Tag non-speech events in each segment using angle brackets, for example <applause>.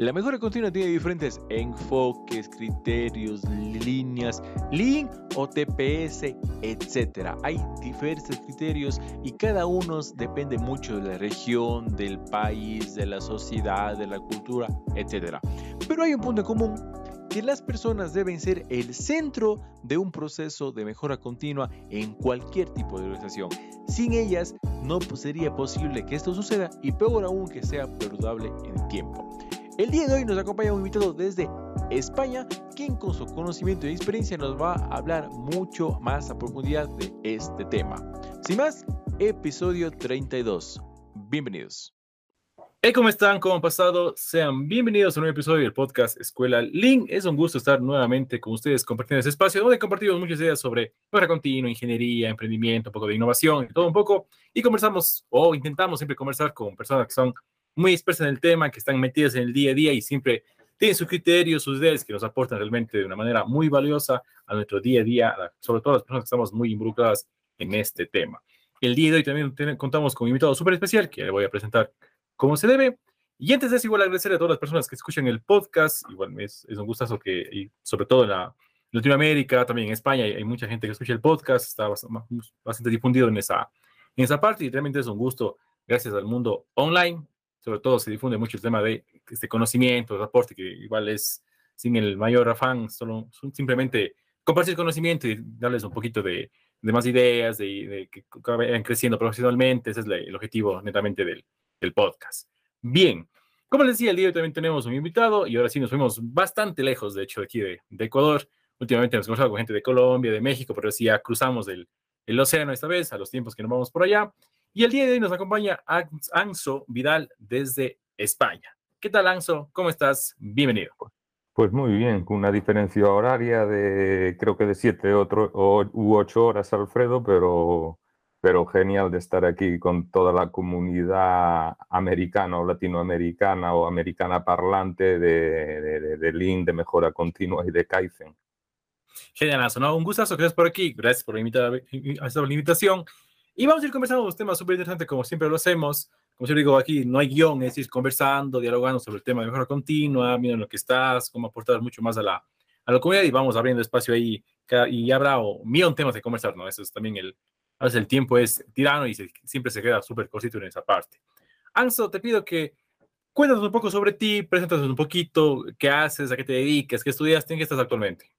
La mejora continua tiene diferentes enfoques, criterios, líneas, Lean o TPS, etc. Hay diversos criterios y cada uno depende mucho de la región, del país, de la sociedad, de la cultura, etc. Pero hay un punto en común que las personas deben ser el centro de un proceso de mejora continua en cualquier tipo de organización. Sin ellas no sería posible que esto suceda y peor aún que sea perdurable en tiempo. El día de hoy nos acompaña un invitado desde España, quien con su conocimiento y experiencia nos va a hablar mucho más a profundidad de este tema. Sin más, episodio 32. Bienvenidos. Hey, ¿cómo están? ¿Cómo han pasado? Sean bienvenidos a un nuevo episodio del podcast Escuela Link. Es un gusto estar nuevamente con ustedes compartiendo este espacio donde compartimos muchas ideas sobre mejora continua, ingeniería, emprendimiento, un poco de innovación, todo un poco. Y conversamos o intentamos siempre conversar con personas que son muy expertas en el tema, que están metidas en el día a día y siempre tienen sus criterios, sus ideas que nos aportan realmente de una manera muy valiosa a nuestro día a día, sobre todo las personas que estamos muy involucradas en este tema. El día de hoy también contamos con un invitado súper especial que le voy a presentar como se debe. Y antes de eso, igual agradecer a todas las personas que escuchan el podcast. Igual es, es un gustazo que, y sobre todo en la Latinoamérica, también en España, hay, mucha gente que escucha el podcast, está bastante, difundido en esa, en esa parte y realmente es un gusto, gracias al mundo online, sobre todo se difunde mucho el tema de este conocimiento, de aporte, que igual es sin el mayor afán, solo simplemente compartir conocimiento y darles un poquito de, de más ideas, de, de, que vayan creciendo profesionalmente, ese es el objetivo netamente del, del podcast. Bien, como les decía, el día de hoy también tenemos un invitado y ahora sí nos fuimos bastante lejos, de hecho, de aquí de, Ecuador. Últimamente hemos conversado con gente de Colombia, de México, pero sí ya cruzamos el, el océano esta vez, a los tiempos que nos vamos por allá. Y el día de hoy nos acompaña Anso Vidal desde España. ¿Qué tal, Anso? ¿Cómo estás? Bienvenido. Pues muy bien, con una diferencia horaria de creo que de siete u ocho horas, Alfredo, pero pero genial de estar aquí con toda la comunidad americana o latinoamericana o americana parlante de, de, de, Lean, de mejora continua y de Kaizen. Genial, ¿no? Un gustazo que estés por aquí. Gracias por la, invitación. Y vamos a ir conversando los temas súper interesantes, como siempre lo hacemos. Como siempre digo aquí, no hay guion, es ir conversando, dialogando sobre el tema de mejora continua, miren lo que estás, cómo aportar mucho más a la, a la comunidad y vamos abriendo espacio ahí. Y habrá un millón temas de conversar, ¿no? Eso es también el, a veces el tiempo es tirano y siempre se queda súper cortito en esa parte. Anso, te pido que cuéntanos un poco sobre ti, preséntanos un poquito, qué haces, a qué te dedicas, qué estudiaste, en qué estás actualmente.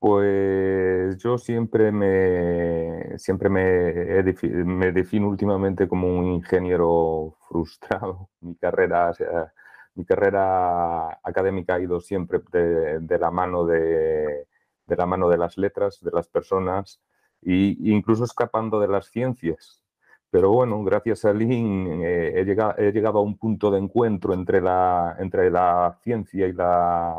Pues yo siempre me, siempre me, me defino últimamente como un ingeniero frustrado. <laughs> Mi carrera, mi carrera académica ha ido siempre de, de la mano de, de la mano de las letras, de las personas, y incluso escapando de las ciencias. Pero bueno, gracias a Lean eh, he, llegado, he, llegado, a un punto de encuentro entre la, entre la ciencia y la,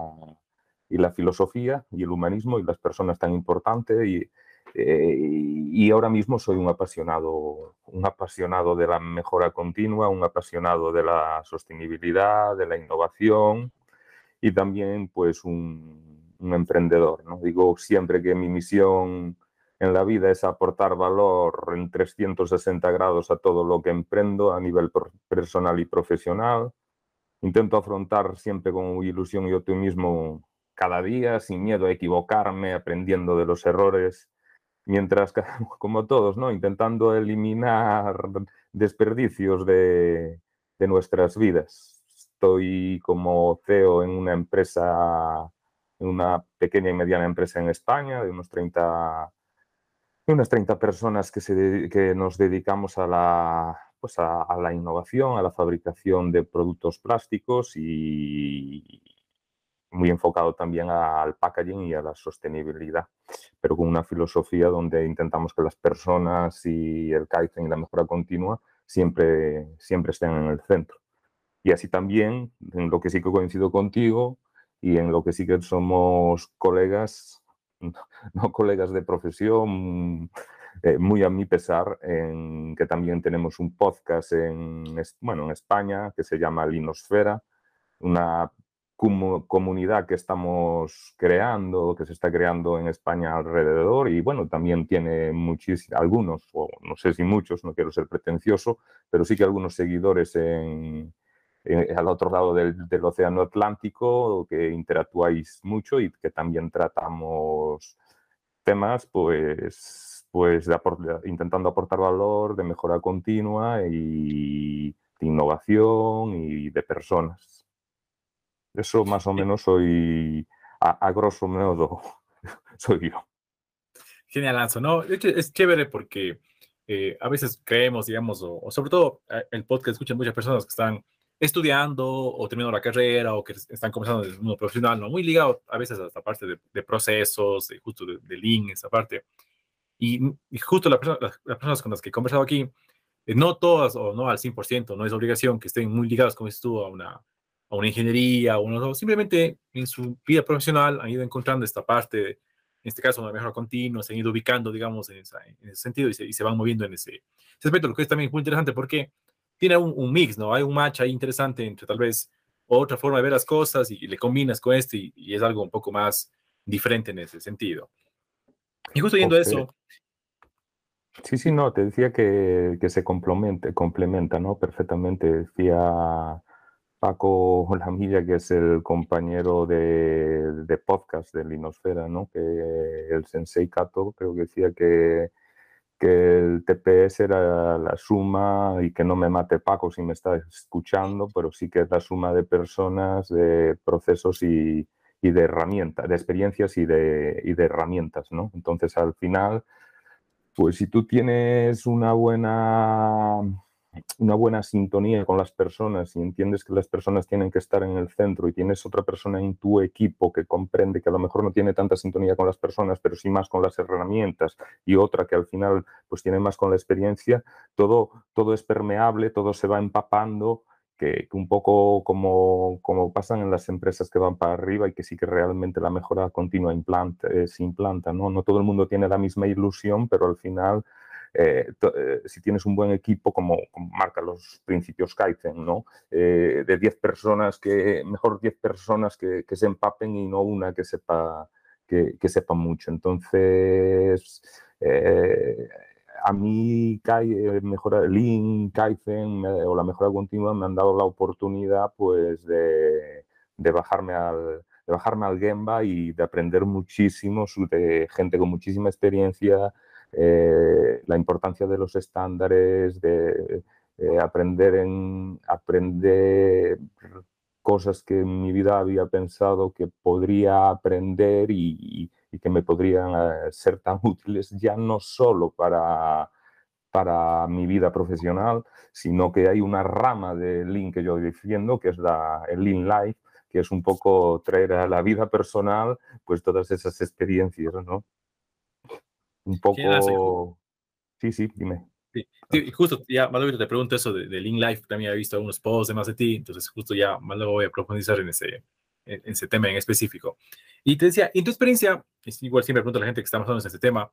y la filosofía y el humanismo y las personas tan importantes y, eh, y ahora mismo soy un apasionado, un apasionado de la mejora continua, un apasionado de la sostenibilidad, de la innovación y también pues un, un emprendedor. ¿no? Digo siempre que mi misión en la vida es aportar valor en 360 grados a todo lo que emprendo a nivel personal y profesional. Intento afrontar siempre con ilusión y optimismo cada día, sin miedo a equivocarme, aprendiendo de los errores, mientras, <laughs> como todos, ¿no? intentando eliminar desperdicios de, de nuestras vidas. Estoy como CEO en una empresa, en una pequeña y mediana empresa en España, de unos 30 unas 30 personas que, se, que nos dedicamos a la, pues a, la innovación, a la fabricación de productos plásticos y muy enfocado también al packaging y a la sostenibilidad, pero con una filosofía donde intentamos que las personas y el Kaizen y la mejora continua siempre, siempre estén en el centro. Y así también, en lo que sí que coincido contigo y en lo que sí que somos colegas, <laughs> no colegas de profesión, eh, muy a mi pesar, en que también tenemos un podcast en, bueno, en España que se llama Linosfera, una comunidad que estamos creando, que se está creando en España alrededor y bueno, también tiene muchísimos, algunos, o no sé si muchos, no quiero ser pretencioso, pero sí que algunos seguidores en, eh, al otro lado del, Océano Atlántico, que interactuáis mucho y que también tratamos temas, pues, pues intentando aportar valor, de mejora continua y de innovación y de personas. Eso más o menos soy, a, grosso modo, <laughs> soy yo. Genial, Lanzo. No, es chévere porque eh, a veces creemos, digamos, o, sobre todo el podcast escuchan muchas personas que están estudiando o terminando la carrera o que están comenzando en el mundo profesional, ¿no? Muy ligado a veces a esta parte de, procesos, de, justo de, de link, esa parte. Y, justo las, personas con las que he conversado aquí, eh, no todas o no al 100%, no es obligación que estén muy ligadas, como dices tú, a una, a una ingeniería o uno, simplemente en su vida profesional han ido encontrando esta parte en este caso una mejora continua, se han ido ubicando, digamos, en, ese sentido y se, van moviendo en ese, aspecto, lo que es también muy interesante porque tiene un, mix, ¿no? Hay un match ahí interesante entre tal vez otra forma de ver las cosas y, le combinas con este y, es algo un poco más diferente en ese sentido. Y justo yendo a eso... Sí, sí, no, te decía que, que se complementa, complementa, ¿no? Perfectamente. Decía Paco Lamilla, que es el compañero de, podcast de Linosfera, ¿no? que el Sensei Kato creo que decía que, que el TPS era la suma, y que no me mate Paco si me está escuchando, pero sí que es la suma de personas, de procesos y, y de herramientas, de experiencias y de, y de herramientas. ¿no? Entonces, al final, pues si tú tienes una buena una buena sintonía con las personas y entiendes que las personas tienen que estar en el centro y tienes otra persona en tu equipo que comprende que a lo mejor no tiene tanta sintonía con las personas, pero sí más con las herramientas y otra que al final pues tiene más con la experiencia, todo, todo es permeable, todo se va empapando, que, un poco como, como pasan en las empresas que van para arriba y que sí que realmente la mejora continua implanta, eh, se implanta. ¿no? no todo el mundo tiene la misma ilusión, pero al final eh, eh, si tienes un buen equipo, como, marca los principios Kaizen, ¿no? Eh, de 10 personas, que mejor 10 personas que, se empapen y no una que sepa, que, sepa mucho. Entonces, a mí mejora, Lean, Kaizen o la mejora continua me han dado la oportunidad pues, de, de bajarme al de bajarme al Gemba y de aprender muchísimo de gente con muchísima experiencia, eh, la importancia de los estándares, de eh, aprender, en, aprender cosas que en mi vida había pensado que podría aprender y, que me podrían eh, ser tan <laughs> útiles ya no solo para, para mi vida profesional, sino que hay una rama de Lean que yo defiendo, que es la, el Lean Life, que es un poco traer a la vida personal pues todas esas experiencias, ¿no? Un poco... Sí, sí, dime. Sí. justo ya más luego te pregunto eso de, de Link Life, también he visto algunos posts de más de ti, entonces justo ya más luego voy a profundizar en ese, en, ese tema en específico. Y te decía, en tu experiencia, igual siempre pregunto a la gente que está pasando en este tema,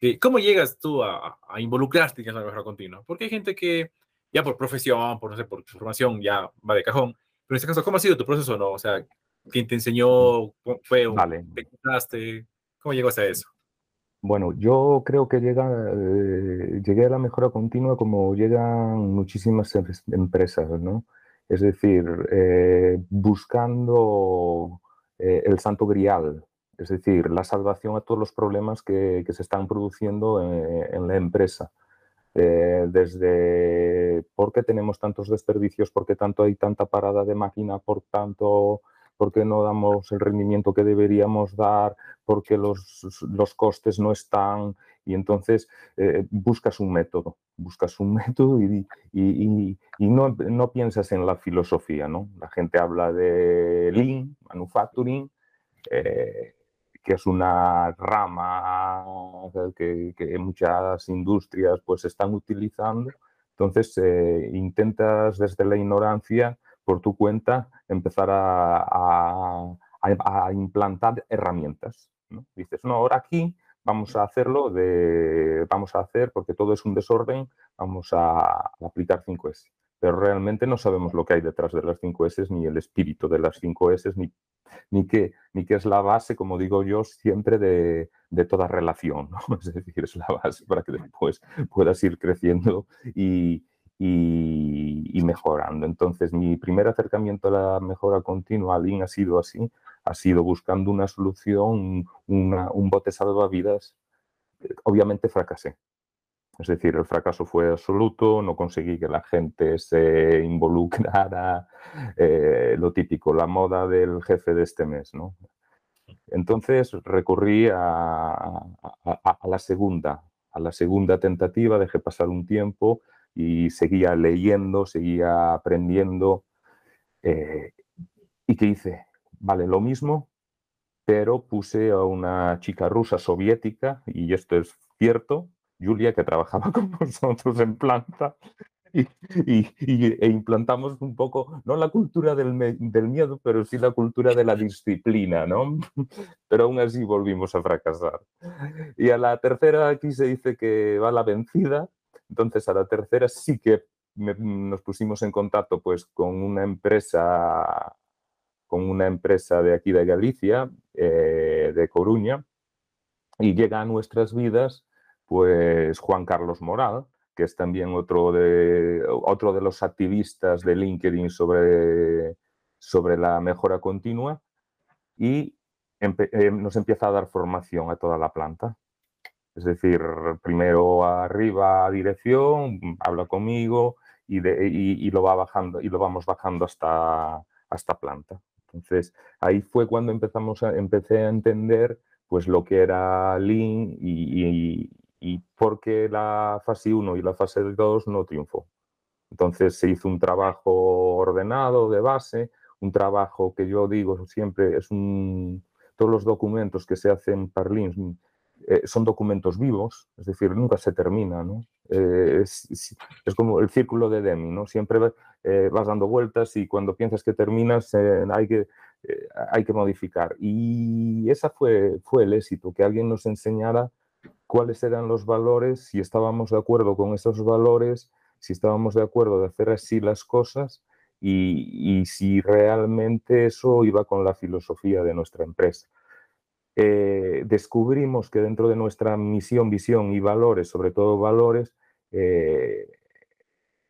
eh, ¿cómo llegas tú a, a involucrarte en la mejora continua? Porque hay gente que ya por profesión, por no sé, por formación ya va de cajón, pero en este caso, ¿cómo ha sido tu proceso? No? O sea, ¿quién te enseñó? ¿Fue un, vale. ¿Te ¿Cómo llegó a eso? Bueno, yo creo que llega, eh, llegué a la mejora continua como llegan muchísimas em, empresas, ¿no? Es decir, eh, buscando eh, el santo grial, es decir, la salvación a todos los problemas que, se están produciendo en, la empresa. desde por qué tenemos tantos desperdicios, por qué tanto hay tanta parada de máquina, por tanto por qué no damos el rendimiento que deberíamos dar, por qué los, los costes no están. Y entonces eh, buscas un método, buscas un <laughs> método y, y, y, no, no, piensas en la filosofía. ¿no? La gente habla de Lean, Manufacturing, eh, que es una rama que, que, muchas industrias pues están utilizando. Entonces eh, intentas desde la ignorancia por tu cuenta empezar a, implantar herramientas. Dices, no, ahora aquí vamos a hacerlo de, vamos a hacer, porque todo es un desorden, vamos a, aplicar 5S. Pero realmente no sabemos lo que hay detrás de las 5S, ni el espíritu de las 5S, ni, ni, qué, ni qué es la base, como digo yo, siempre de, toda relación. <laughs> Es decir, es la base para que después puedas ir creciendo y, y, mejorando. Entonces, mi primer acercamiento a la mejora continua, Lean, ha sido así, ha sido buscando una solución, un bote salvavidas. Obviamente fracasé. Es decir, el fracaso fue absoluto, no conseguí que la gente se involucrara, <laughs> eh, lo típico, la moda del jefe de este mes, ¿no? Entonces recurrí a, la segunda, a la segunda tentativa, dejé pasar un tiempo y seguía leyendo, seguía aprendiendo. Eh, ¿Y qué hice? Vale, lo mismo, pero puse a una chica rusa soviética, y esto es cierto, Julia, que trabajaba <laughs> con nosotros en planta, y, e implantamos un poco, no la cultura del, del, miedo, pero sí la cultura de la disciplina, ¿no? <laughs> Pero aún así volvimos a fracasar. Y a la tercera aquí se dice que va la vencida, entonces a la tercera sí que nos pusimos en contacto pues con una empresa con una empresa de aquí de Galicia, eh, de Coruña, y llega a nuestras vidas pues Juan Carlos Moral, que es también otro de, otro de los activistas de LinkedIn sobre, sobre la mejora continua, y eh, nos empieza a dar formación a toda la planta. Es decir, primero arriba dirección, habla conmigo y, y, lo va bajando y lo vamos bajando hasta, hasta planta. Entonces, ahí fue cuando empezamos a, empecé a entender pues lo que era Lean y, y por qué la fase 1 y la fase 2 no triunfó. Entonces se hizo un trabajo ordenado de base, un trabajo que yo digo siempre es un... Todos los documentos que se hacen para Lean eh, son documentos vivos, es decir, nunca se termina. Eh, es, como el círculo de Demi, ¿no? Siempre eh, vas dando vueltas y cuando piensas que terminas hay, que, hay que modificar. Y ese fue, fue el éxito, que alguien nos enseñara cuáles eran los valores, si estábamos de acuerdo con esos valores, si estábamos de acuerdo de hacer así las cosas y, si realmente eso iba con la filosofía de nuestra empresa. Eh, descubrimos que dentro de nuestra misión, visión y valores, sobre todo valores, eh,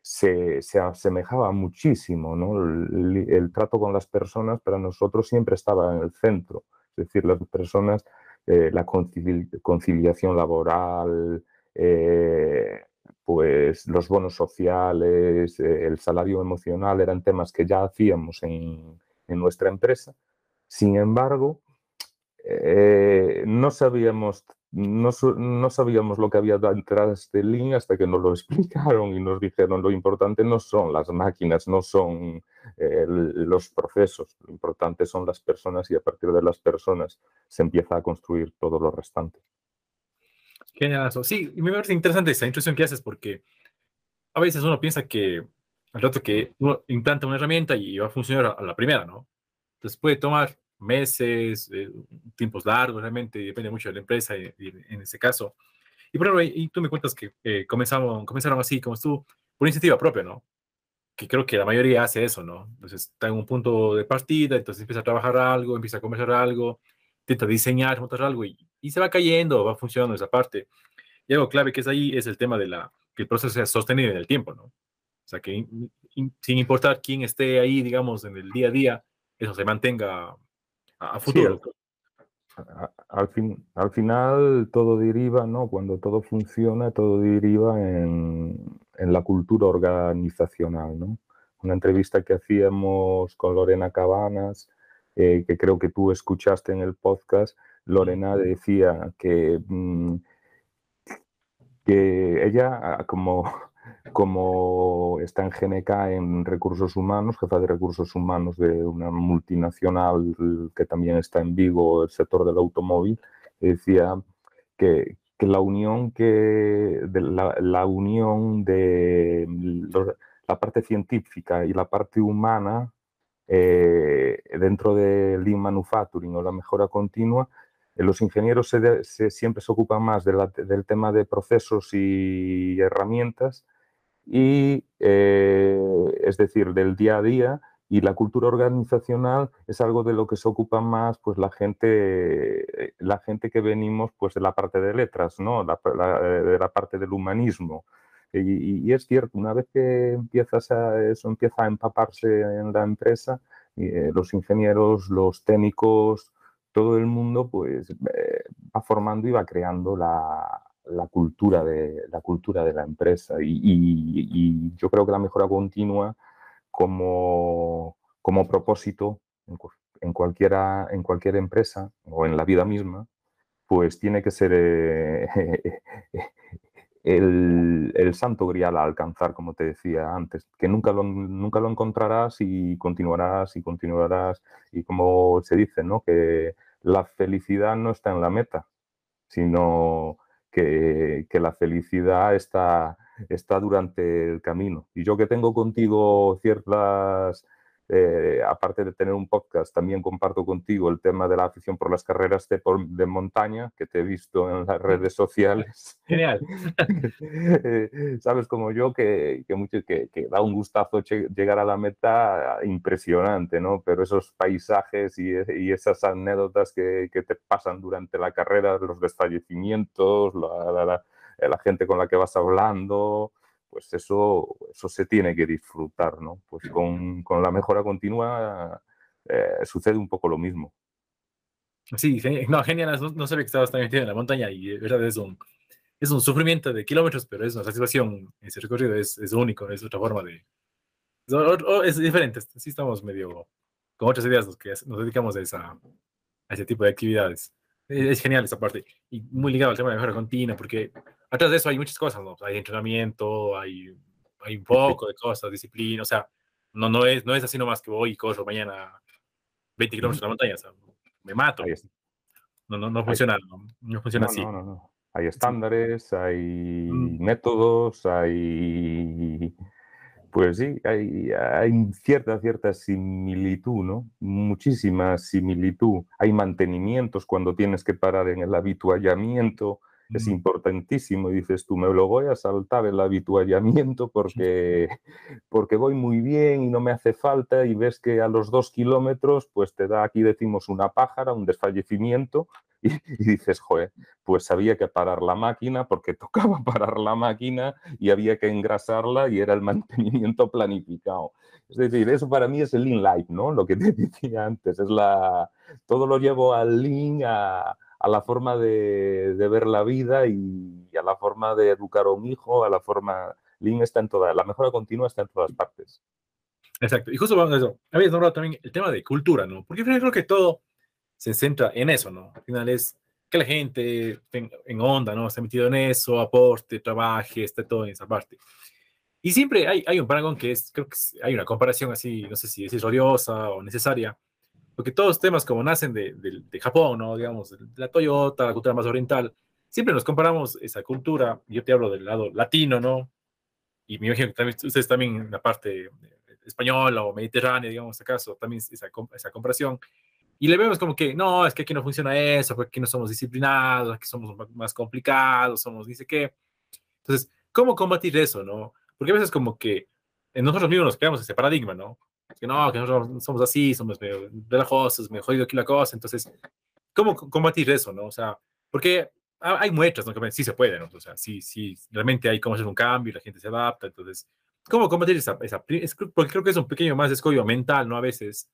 se, asemejaba muchísimo. el, trato con las personas para nosotros siempre estaba en el centro. Es decir, las personas eh, la conciliación laboral, eh, pues los bonos sociales, eh, el salario emocional, eran temas que ya hacíamos en, en nuestra empresa. Sin embargo, no sabíamos no, no, sabíamos lo que había detrás de Lean hasta que nos lo <laughs> explicaron y nos dijeron lo importante no son las máquinas, no son eh, los procesos, lo importante son las personas y a partir de las personas se empieza a construir todo lo restante. Genial. Sí, me parece interesante esa introducción que haces porque a veces uno piensa que al rato que uno implanta una herramienta y va a funcionar a la primera, ¿no? Entonces puede tomar meses, eh, tiempos largos, realmente depende mucho de la empresa en ese caso. Y por ejemplo, y tú me cuentas que eh, comenzaron, comenzaron así, como tú, por iniciativa propia, ¿no? Que creo que la mayoría hace eso, ¿no? Entonces está en un punto de partida, entonces empieza a trabajar algo, empieza a conversar algo, intenta diseñar, montar algo y, y se va cayendo, va funcionando esa parte. Y algo clave que es ahí es el tema de la, que el proceso sea sostenido en el tiempo, ¿no? O sea, que sin importar quién esté ahí, digamos, en el día a día, eso se mantenga a, futuro. al, fin, al final todo deriva, ¿no? Cuando todo funciona, todo deriva en, en la cultura organizacional, ¿no? Una entrevista que hacíamos con Lorena Cabanas, eh, que creo que tú escuchaste en el podcast, Lorena decía que, mm, que ella, como como está en GNK en recursos humanos, jefa de recursos humanos de una multinacional que también está en Vigo, el sector del automóvil, decía que, la unión que de la, unión de la parte científica y la parte humana eh, dentro del Lean Manufacturing o la mejora continua, eh, los ingenieros siempre se ocupan más del tema de procesos y herramientas y eh, es decir, del día a día y la cultura organizacional es algo de lo que se ocupa más pues la gente la gente que venimos pues de la parte de letras no la, de la parte del humanismo. Y, es cierto, una vez que empiezas a, eso empieza a empaparse en la empresa, eh, los ingenieros, los técnicos, todo el mundo pues eh, va formando y va creando la, la, cultura, de, la cultura de la empresa. Y, yo creo que la mejora continua como, como propósito en, cualquiera, en cualquier empresa o en la vida misma, pues tiene que ser eh, <laughs> el, santo grial a alcanzar, como te decía antes, que nunca lo, nunca lo encontrarás y continuarás y continuarás. Y como se dice, ¿no? que la felicidad no está en la meta, sino que, la felicidad está, está durante el camino. Y yo que tengo contigo ciertas eh, aparte de tener un podcast, también comparto contigo el tema de la afición por las carreras de, de montaña, que te he visto en las redes sociales. Genial. Eh, <laughs> sabes, como yo, que, que, mucho, que, que, da un gustazo llegar a la meta impresionante, ¿no? Pero esos paisajes y, y esas anécdotas que, que, te pasan durante la carrera, los desfallecimientos, la, la, la, la gente con la que vas hablando, pues eso, eso se tiene que disfrutar, ¿no? Pues con, con la mejora continua eh, sucede un poco lo mismo. Sí, no, genial, no, no sabía que estabas tan metido en la montaña y de verdad es un, es un sufrimiento de kilómetros, pero es una satisfacción, ese recorrido es, es único, es otra forma de... Es, es diferente, sí estamos medio con otras ideas los que nos dedicamos a, esa, a ese tipo de actividades. Es, genial esa parte y muy ligado al tema de mejora continua, porque atrás de eso hay muchas cosas, ¿no? Hay entrenamiento, hay, hay un poco de cosas, disciplina, o sea, no, no, es, no es así nomás que voy y corro mañana 20 kilómetros en la montaña, o sea, me mato. No, no, no funciona, no, funciona así. No, no, hay estándares, hay mm. métodos, hay... Pues sí, hay, hay, cierta, cierta similitud, ¿no? Muchísima similitud. Hay mantenimientos cuando tienes que parar en el habituallamiento, es importantísimo. Y dices tú, me lo voy a saltar el habituallamiento <laughs> porque, porque voy muy bien y no me hace falta y ves que a los dos kilómetros pues te da, aquí decimos, una pájara, un desfallecimiento <laughs> y, dices, joder, pues había que parar la máquina porque <laughs> tocaba parar la máquina y había que engrasarla y era el mantenimiento planificado. Es decir, eso para mí es el Lean Life, ¿no? Lo que te decía antes, es la... Todo lo llevo al Lean, a, a la forma de, ver la vida y, a la forma de educar a un hijo, a la forma... Lean está en toda, la mejora continua está en todas partes. Exacto. Y justo vamos a eso. Habías nombrado también el tema de cultura, ¿no? Porque creo que todo se centra en eso, ¿no? Al final es que la gente en onda, ¿no? Se ha metido en eso, aporte, trabaje, esté todo en esa parte. Y siempre hay, hay un parangón que es, creo que hay una comparación así, no sé si es odiosa o necesaria, porque todos temas como nacen de, de, Japón, ¿no? Digamos, la Toyota, la cultura más oriental, siempre nos comparamos esa cultura, yo te hablo del lado latino, ¿no? Y me imagino que también, ustedes también en la parte española o mediterránea, digamos, acaso, también esa, esa comparación. Y le vemos como que, no, es que aquí no funciona eso, porque aquí no somos disciplinados, aquí somos más complicados, somos dice qué. Entonces, ¿cómo combatir eso, no? Porque a veces como que nosotros mismos nos creamos ese paradigma, ¿no? Que no, que nosotros somos así, somos medio relajosos, medio jodido aquí la cosa. Entonces, ¿cómo combatir eso, no? O sea, porque hay muestras, ¿no? Que sí se puede, ¿no? O sea, sí, sí, realmente hay cómo hacer un cambio la gente se adapta. Entonces, ¿cómo combatir esa, esa porque creo que es un pequeño más escollo mental, ¿no? A veces,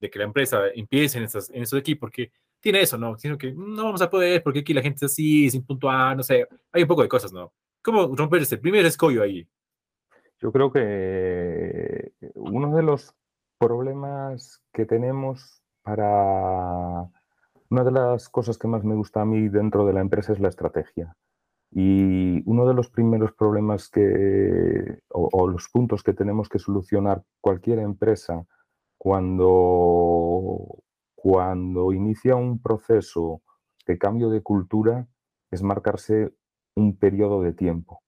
de que la empresa empiece en, esas, en esos equipos, porque tiene eso, ¿no? Sino que no vamos a poder porque aquí la gente es así, sin puntuar, no sé, hay un poco de cosas, ¿no? ¿Cómo romper ese primer escollo ahí? Yo creo que uno de los problemas que tenemos para... Una de las cosas que más me gusta a mí dentro de la empresa es la estrategia. Y uno de los primeros problemas que, o, los puntos que tenemos que solucionar cualquier empresa cuando, cuando inicia un proceso de cambio de cultura es marcarse un periodo de tiempo.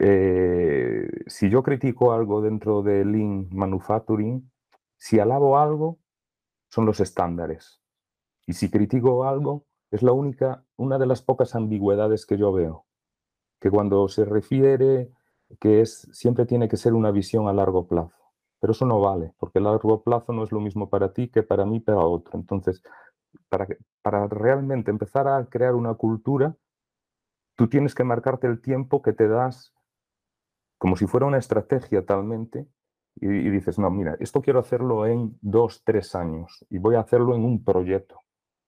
Eh, si yo critico algo dentro de Lean Manufacturing, si alabo algo, son los estándares. Y si critico algo, es la única, una de las pocas ambigüedades que yo veo. Que cuando se refiere que es, siempre tiene que ser una visión a largo plazo. Pero eso no vale, porque a largo plazo no es lo mismo para ti que para mí, para otro. Entonces, para, para realmente empezar a crear una cultura, tú tienes que marcarte el tiempo que te das como si fuera una estrategia talmente, y, dices, no, mira, esto quiero hacerlo en dos, tres años y voy a hacerlo en un proyecto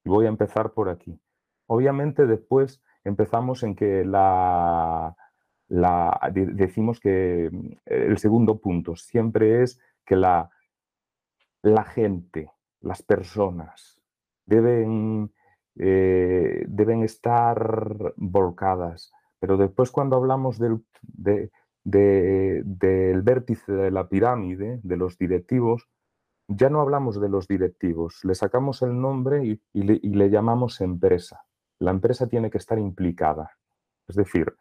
y voy a empezar por aquí. Obviamente después empezamos en que la, la, decimos que mm, el segundo punto siempre es que la, la gente, las personas, deben, eh, deben estar volcadas. Pero después cuando hablamos del, de, del vértice de la pirámide, de los directivos, ya no hablamos de los directivos, le sacamos el nombre y, le, y, le, llamamos empresa. La empresa tiene que estar implicada. Es decir,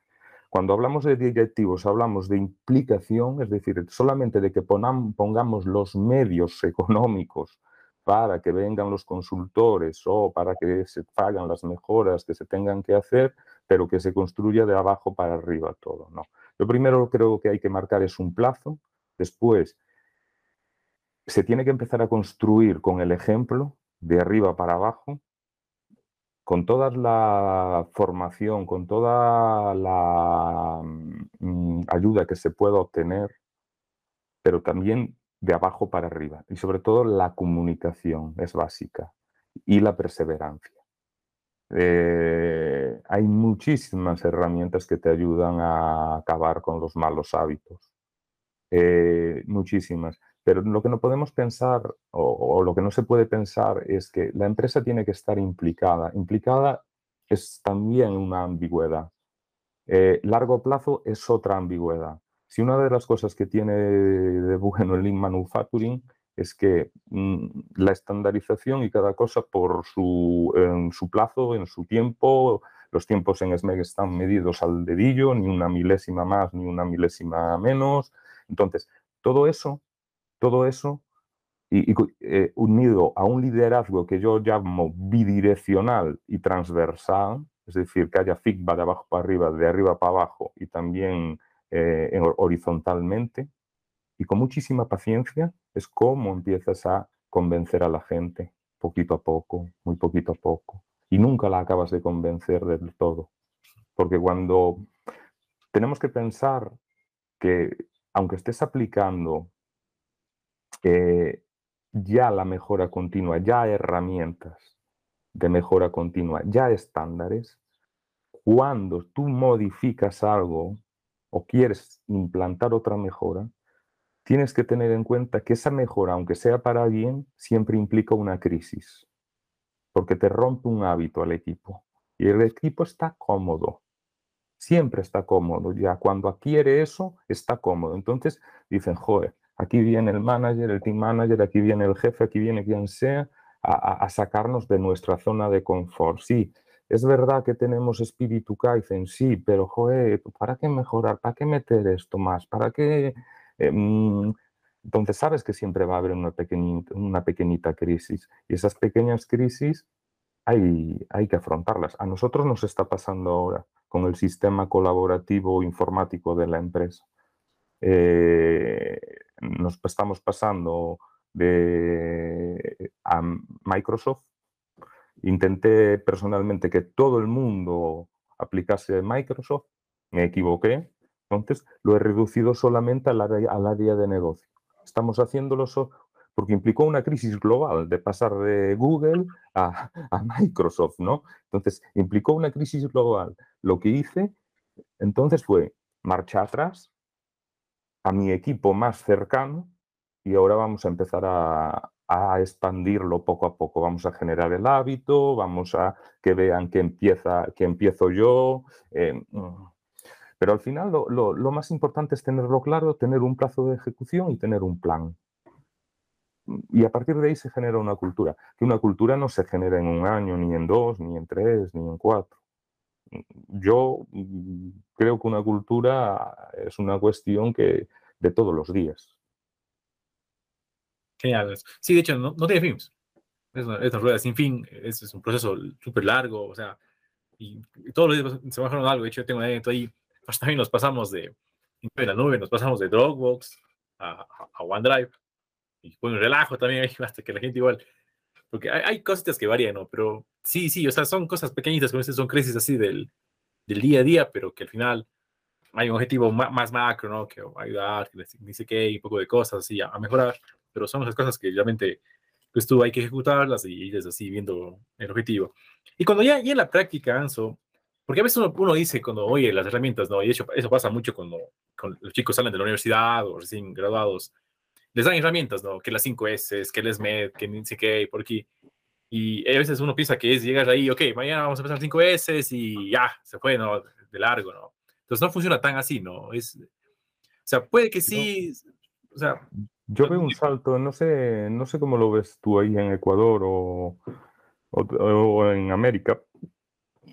cuando hablamos de directivos hablamos de implicación, es decir, solamente de que pongamos los medios <laughs> económicos para que vengan los consultores o para que se hagan las mejoras que se tengan que hacer, pero que se construya de abajo para arriba todo. ¿no? Lo primero creo que hay que marcar es un plazo, después se tiene que empezar a construir con el ejemplo, de arriba para abajo, con toda la formación, con toda la mm, ayuda que se pueda obtener, pero también de abajo para arriba. Y sobre todo la comunicación es básica y la perseverancia. Eh, hay muchísimas herramientas que te ayudan a acabar con los malos hábitos. Eh, muchísimas. Pero lo que no podemos pensar o, lo que no se puede pensar es que la empresa tiene que estar implicada. Implicada es también una ambigüedad. Eh, largo plazo es otra ambigüedad. Si una de las cosas que tiene de bueno el Lean Manufacturing es que mm, la estandarización y cada cosa por su, su plazo, en su tiempo, los tiempos en SMEG están medidos al dedillo, ni una milésima más, ni una milésima menos. Entonces, todo eso, todo eso, y, eh, unido a un liderazgo que yo llamo bidireccional y transversal, es decir, que haya feedback de abajo para arriba, de arriba para abajo y también eh, horizontalmente, y con muchísima paciencia es como empiezas a convencer a la gente, poquito a poco, muy poquito a poco, y nunca la acabas de convencer del todo, porque cuando tenemos que pensar que aunque estés aplicando eh, ya la mejora continua, ya herramientas de mejora continua, ya estándares, cuando tú modificas algo o quieres implantar otra mejora, tienes que tener en cuenta que esa mejora, aunque sea para bien, siempre implica una crisis, porque te rompe un hábito al equipo. Y el equipo está cómodo, siempre está cómodo. Ya cuando adquiere eso, está cómodo. Entonces dicen, joder, aquí viene el manager, el team manager, aquí viene el jefe, aquí viene quien sea, a, sacarnos de nuestra zona de confort. Sí, es verdad que tenemos espíritu Kaizen, sí, pero joder, ¿para qué mejorar? ¿Para qué meter esto más? ¿Para qué...? Em, entonces sabes que siempre va a haber una pequeñita, una pequeñita crisis y esas pequeñas crisis hay, hay que afrontarlas. A nosotros nos está pasando ahora con el sistema colaborativo informático de la empresa. Eh, nos estamos pasando de, a Microsoft Intenté personalmente que todo el mundo aplicase Microsoft, me equivoqué, entonces lo he reducido solamente al área, al área de negocio. Estamos haciéndolo porque implicó una crisis global de pasar de Google a, Microsoft, ¿no? Entonces, implicó una crisis global. Lo que hice entonces fue marchar atrás a mi equipo más cercano y ahora vamos a empezar a, a expandirlo poco a poco. Vamos a generar el hábito, vamos a que vean que, empieza, que empiezo yo. Eh, mm. Pero al final lo, lo, lo, más importante es tenerlo claro, tener un plazo de ejecución y tener un plan. Y a partir de ahí se genera una cultura. Que una cultura no se genera en un año, ni en dos, ni en tres, ni en cuatro. Yo mm, creo que una cultura es una cuestión que de todos los días. Genial. Sí, de hecho, no, no tiene una, es una, rueda sin fin. Es, es un proceso súper largo. O sea, y, y, todos los días se bajaron algo. De hecho, yo tengo un evento ahí. Pues también nos pasamos de, de la nube, nos pasamos de Dropbox a, a, a OneDrive. Y fue un relajo también <laughs> hasta que la gente igual. Porque hay, hay cositas que varían, ¿no? Pero sí, sí, o sea, son cosas pequeñitas, como son crisis así del, del día a día, pero que al final hay un objetivo más, macro, ¿no? Que ayudar, que dice que un poco de cosas así a, mejorar, pero son esas cosas que realmente pues tú hay que ejecutarlas y ir así viendo el objetivo. Y cuando ya, ya en la práctica, Anso, porque a veces uno, dice cuando oye las herramientas, ¿no? Y eso, eso pasa mucho cuando, cuando, los chicos salen de la universidad o recién graduados, les dan herramientas, ¿no? Que las 5 S, que el SMED, que ni sé qué, por aquí. Y a veces uno piensa que es llegar ahí, ok, mañana vamos a empezar 5 S y ya, se fue, ¿no? De largo, ¿no? Entonces no funciona tan así, ¿no? Es, o sea, puede que sí, o sea... Yo veo un salto, no sé, no sé cómo lo ves tú ahí en Ecuador o, o, en América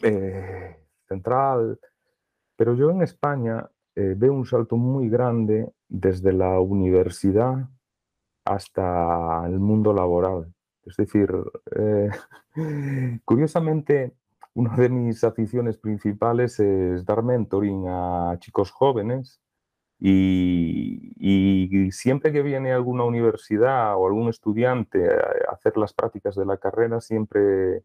eh, Central, pero yo en España eh, veo un salto muy grande desde la universidad hasta el mundo laboral. Es decir, eh, <laughs> curiosamente, una de mis aficiones principales es dar mentoring a chicos jóvenes y, siempre que viene alguna universidad o algún estudiante a hacer las prácticas de la carrera, siempre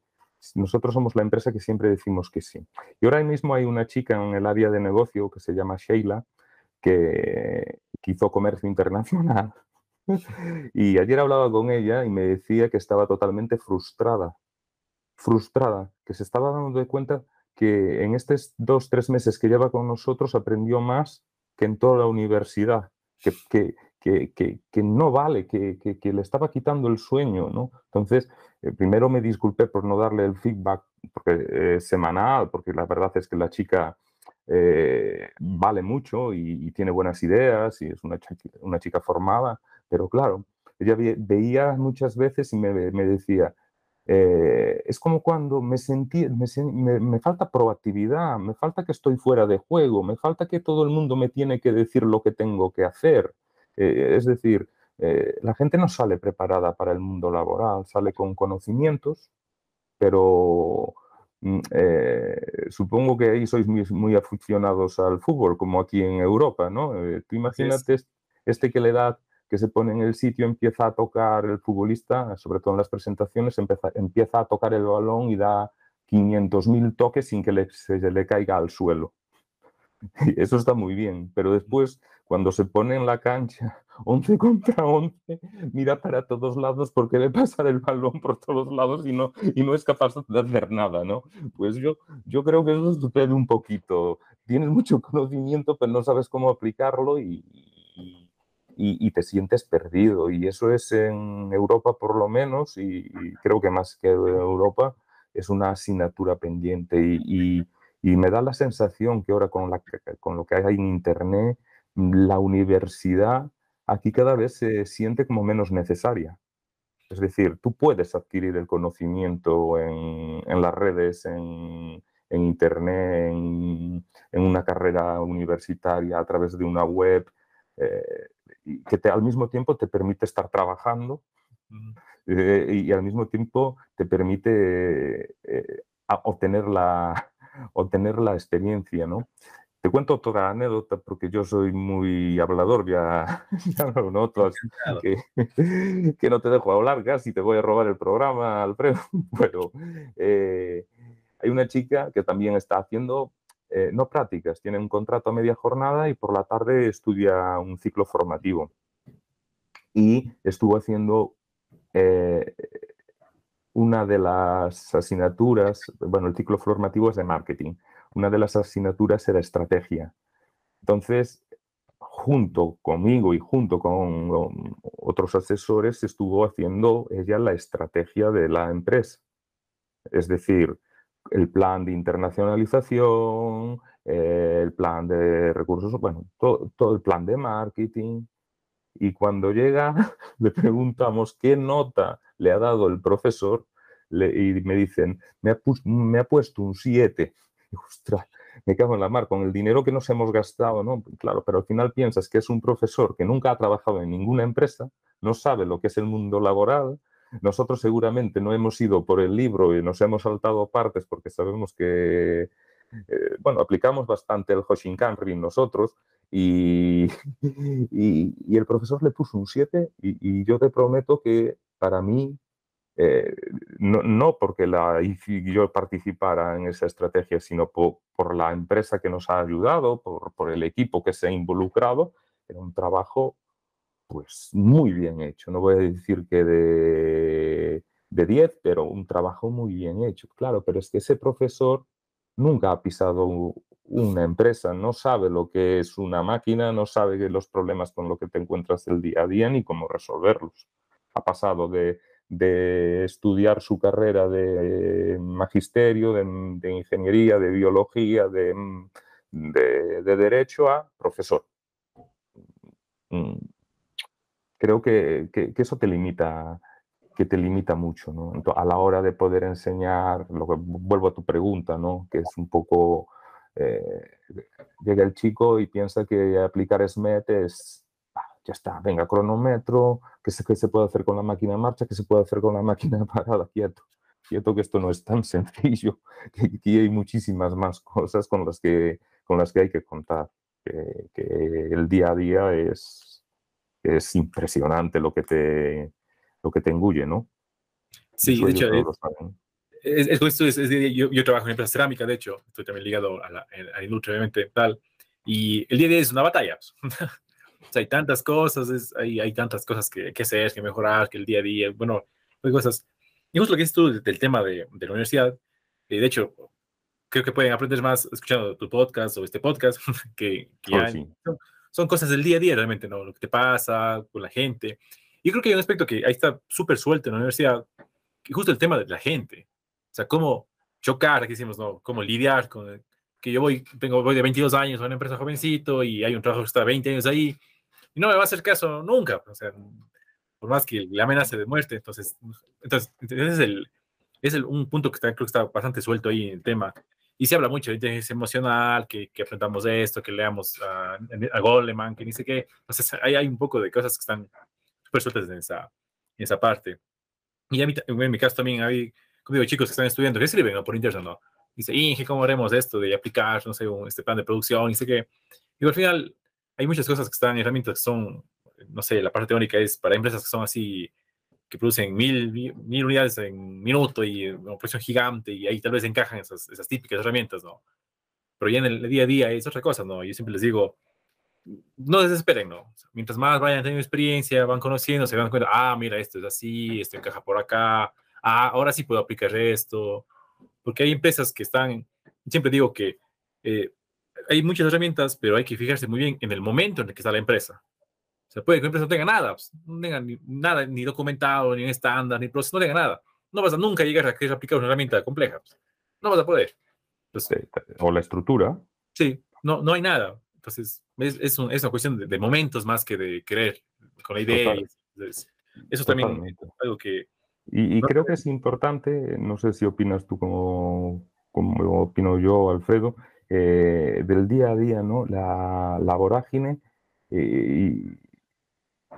nosotros somos la empresa que siempre decimos que sí. Y ahora mismo hay una chica en el área de negocio que se llama Sheila, que, hizo comercio internacional. <laughs> y ayer hablaba con ella y me decía que estaba totalmente frustrada frustrada, que se estaba dando de cuenta que en estos dos, tres meses que lleva con nosotros aprendió más que en toda la universidad, que, no vale, que, le estaba quitando el sueño, ¿no? Entonces, eh, primero me disculpé por no darle el feedback porque, semanal, porque la verdad es que la chica eh, vale mucho y, tiene buenas ideas y es una, una chica formada, pero claro, ella veía muchas veces y me, me decía, eh, es como cuando me sentí, me, falta proactividad, me falta que estoy fuera de juego, me falta que todo el mundo me tiene que decir lo que tengo que hacer. Eh, es decir, eh, la gente no sale preparada para el mundo laboral, sale con conocimientos, pero mm, supongo que ahí sois muy, aficionados al fútbol, como aquí en Europa, ¿no? tú imagínate este que le da que se pone en el sitio, empieza a tocar el futbolista, sobre todo en las presentaciones, empieza, a tocar el balón y da 500.000 toques sin que se le caiga al suelo. <laughs> Eso está muy bien, pero después, cuando se pone en la cancha <laughs> 11 contra 11, mira para todos lados porque debe pasar el balón por todos lados y no, y no es capaz de hacer nada, ¿no? Pues yo, yo creo que eso sucede un poquito. Tienes mucho <laughs> conocimiento, pero no sabes cómo aplicarlo y, y, te sientes perdido. Y eso es en Europa por lo menos, y, creo que más que Europa, es una asignatura pendiente. Y, me da la sensación que ahora con, la, con lo que hay en Internet, la universidad aquí cada vez se siente como menos necesaria. Es decir, tú puedes adquirir el conocimiento en, en las redes, en, en Internet, en, en, una carrera universitaria, a través de una web, eh, que te, al mismo tiempo te permite estar trabajando eh, y al mismo tiempo te permite eh, obtener, la, <laughs> obtener la experiencia, ¿no? Te cuento otra anécdota porque yo soy muy hablador, ya, <laughs> ya lo noto, que, <laughs> que, no te dejo hablar casi, te voy a robar el programa, Alfredo. <laughs> Bueno, hay una chica que también está haciendo eh, no prácticas, tiene un contrato a media jornada y por la tarde estudia un ciclo formativo. Y estuvo haciendo eh, una de las asignaturas, bueno, el ciclo formativo es de marketing, una de las asignaturas era estrategia. Entonces, junto conmigo y junto con otros asesores, estuvo haciendo ella la estrategia de la empresa. Es decir, el plan de internacionalización, eh, el plan de recursos, bueno, todo, el plan de marketing. Y cuando llega, <laughs> le preguntamos qué nota le ha dado el profesor y me dicen, me ha, me ha puesto un 7. <laughs> Me cago en la mar, con el dinero que nos hemos gastado, ¿no? Claro, pero al final piensas que es un profesor que nunca ha trabajado en ninguna empresa, no sabe lo que es el mundo laboral, nosotros seguramente no hemos ido por el libro y nos hemos saltado partes porque sabemos que, eh, bueno, aplicamos bastante el Hoshinkanri nosotros <laughs> y, y, el profesor le puso un 7 y, yo te prometo que para mí eh, no, porque la, yo participara en esa estrategia, sino por, la empresa que nos ha ayudado, por, el equipo que se ha involucrado, era un trabajo pues muy bien hecho. No voy a decir que de, de 10, pero un trabajo muy bien hecho. Claro, pero es que ese profesor nunca ha pisado una empresa, no sabe lo que es una máquina, no sabe los problemas con los que te encuentras el día a día ni cómo resolverlos. Ha pasado de, estudiar su carrera de magisterio, de, ingeniería, de biología, de, derecho a profesor. Mm, creo que, eso te limita que te limita mucho, ¿no? a la hora de poder enseñar, lo que, vuelvo a tu pregunta, ¿no? Que es un poco eh, llega el chico y piensa que aplicar SMET es, ya está, venga, cronómetro, ¿qué se, se puede hacer con la máquina en marcha? ¿Qué se puede hacer con la <laughs> máquina parada? Quieto, quieto que esto no es tan <laughs> sencillo, que aquí hay muchísimas más cosas con las que, con las que hay que contar, que, el día a día es, es impresionante lo que te, lo que te engulle, ¿no? Sí, de hecho, es, es, yo, yo, trabajo en empresa cerámica, de hecho, estoy también ligado a la, a industria, obviamente, tal, y el día a día es una batalla. <laughs> o sea, hay tantas cosas, hay, hay tantas cosas que, que, hacer, que mejorar, que el día a día, bueno, hay cosas. Y justo lo que es tú del tema de, de la universidad, eh, de hecho, creo que pueden aprender más escuchando tu podcast o este podcast, <laughs> que, que oh, son, son, cosas del día a día realmente, ¿no? Lo que te pasa con la gente. Y creo que hay un aspecto que ahí está súper suelto en la universidad, que justo el tema de la gente. O sea, cómo chocar, aquí decimos, ¿no? Cómo lidiar con que yo voy, tengo, voy de 22 años a una empresa jovencito y hay un trabajo que está 20 años ahí y no me va a hacer caso nunca. O sea, por más que la amenaza de muerte. Entonces, entonces es, el, es el, un punto que está, creo que está bastante suelto ahí en el tema. Y se habla mucho de inteligencia emocional, que, que enfrentamos esto, que leamos a, a Goleman, que ni sé qué. Entonces, hay, hay un poco de cosas que están súper sueltas en esa, en esa parte. Y a mí, en mi caso también hay como digo, chicos que están estudiando, que escriben ¿no? por internet, ¿no? Dice, Inge, ¿cómo haremos esto de aplicar, no sé, este plan de producción? Y sé que, y al final, hay muchas cosas que están, herramientas que son, no sé, la parte teórica es para empresas que son así, que producen mil, mil unidades en minuto y una producción gigante, y ahí tal vez encajan esas, esas típicas herramientas, ¿no? Pero ya en el día a día es otra cosa, ¿no? Yo siempre les digo, no desesperen, ¿no? mientras más vayan teniendo experiencia, van conociendo, se dan cuenta, ah, mira, esto es así, esto encaja por acá, ah, ahora sí puedo aplicar esto, porque hay empresas que están, siempre digo que eh, hay muchas herramientas, pero hay que fijarse muy bien en el momento en el que está la empresa. O sea, puede que la empresa no tenga nada, pues, no tenga ni, nada, ni documentado, ni estándar, ni proceso, no tenga nada. No vas a nunca llegar a querer aplicar una herramienta compleja. Pues. No vas a poder. o la estructura. Sí, no, no hay nada. Entonces, es, es, es una cuestión de, momentos más que de querer con la idea. eso también es algo que, y, creo que es importante, no sé si opinas tú como, como opino yo, Alfredo, eh, del día a día, ¿no? La, vorágine. Eh,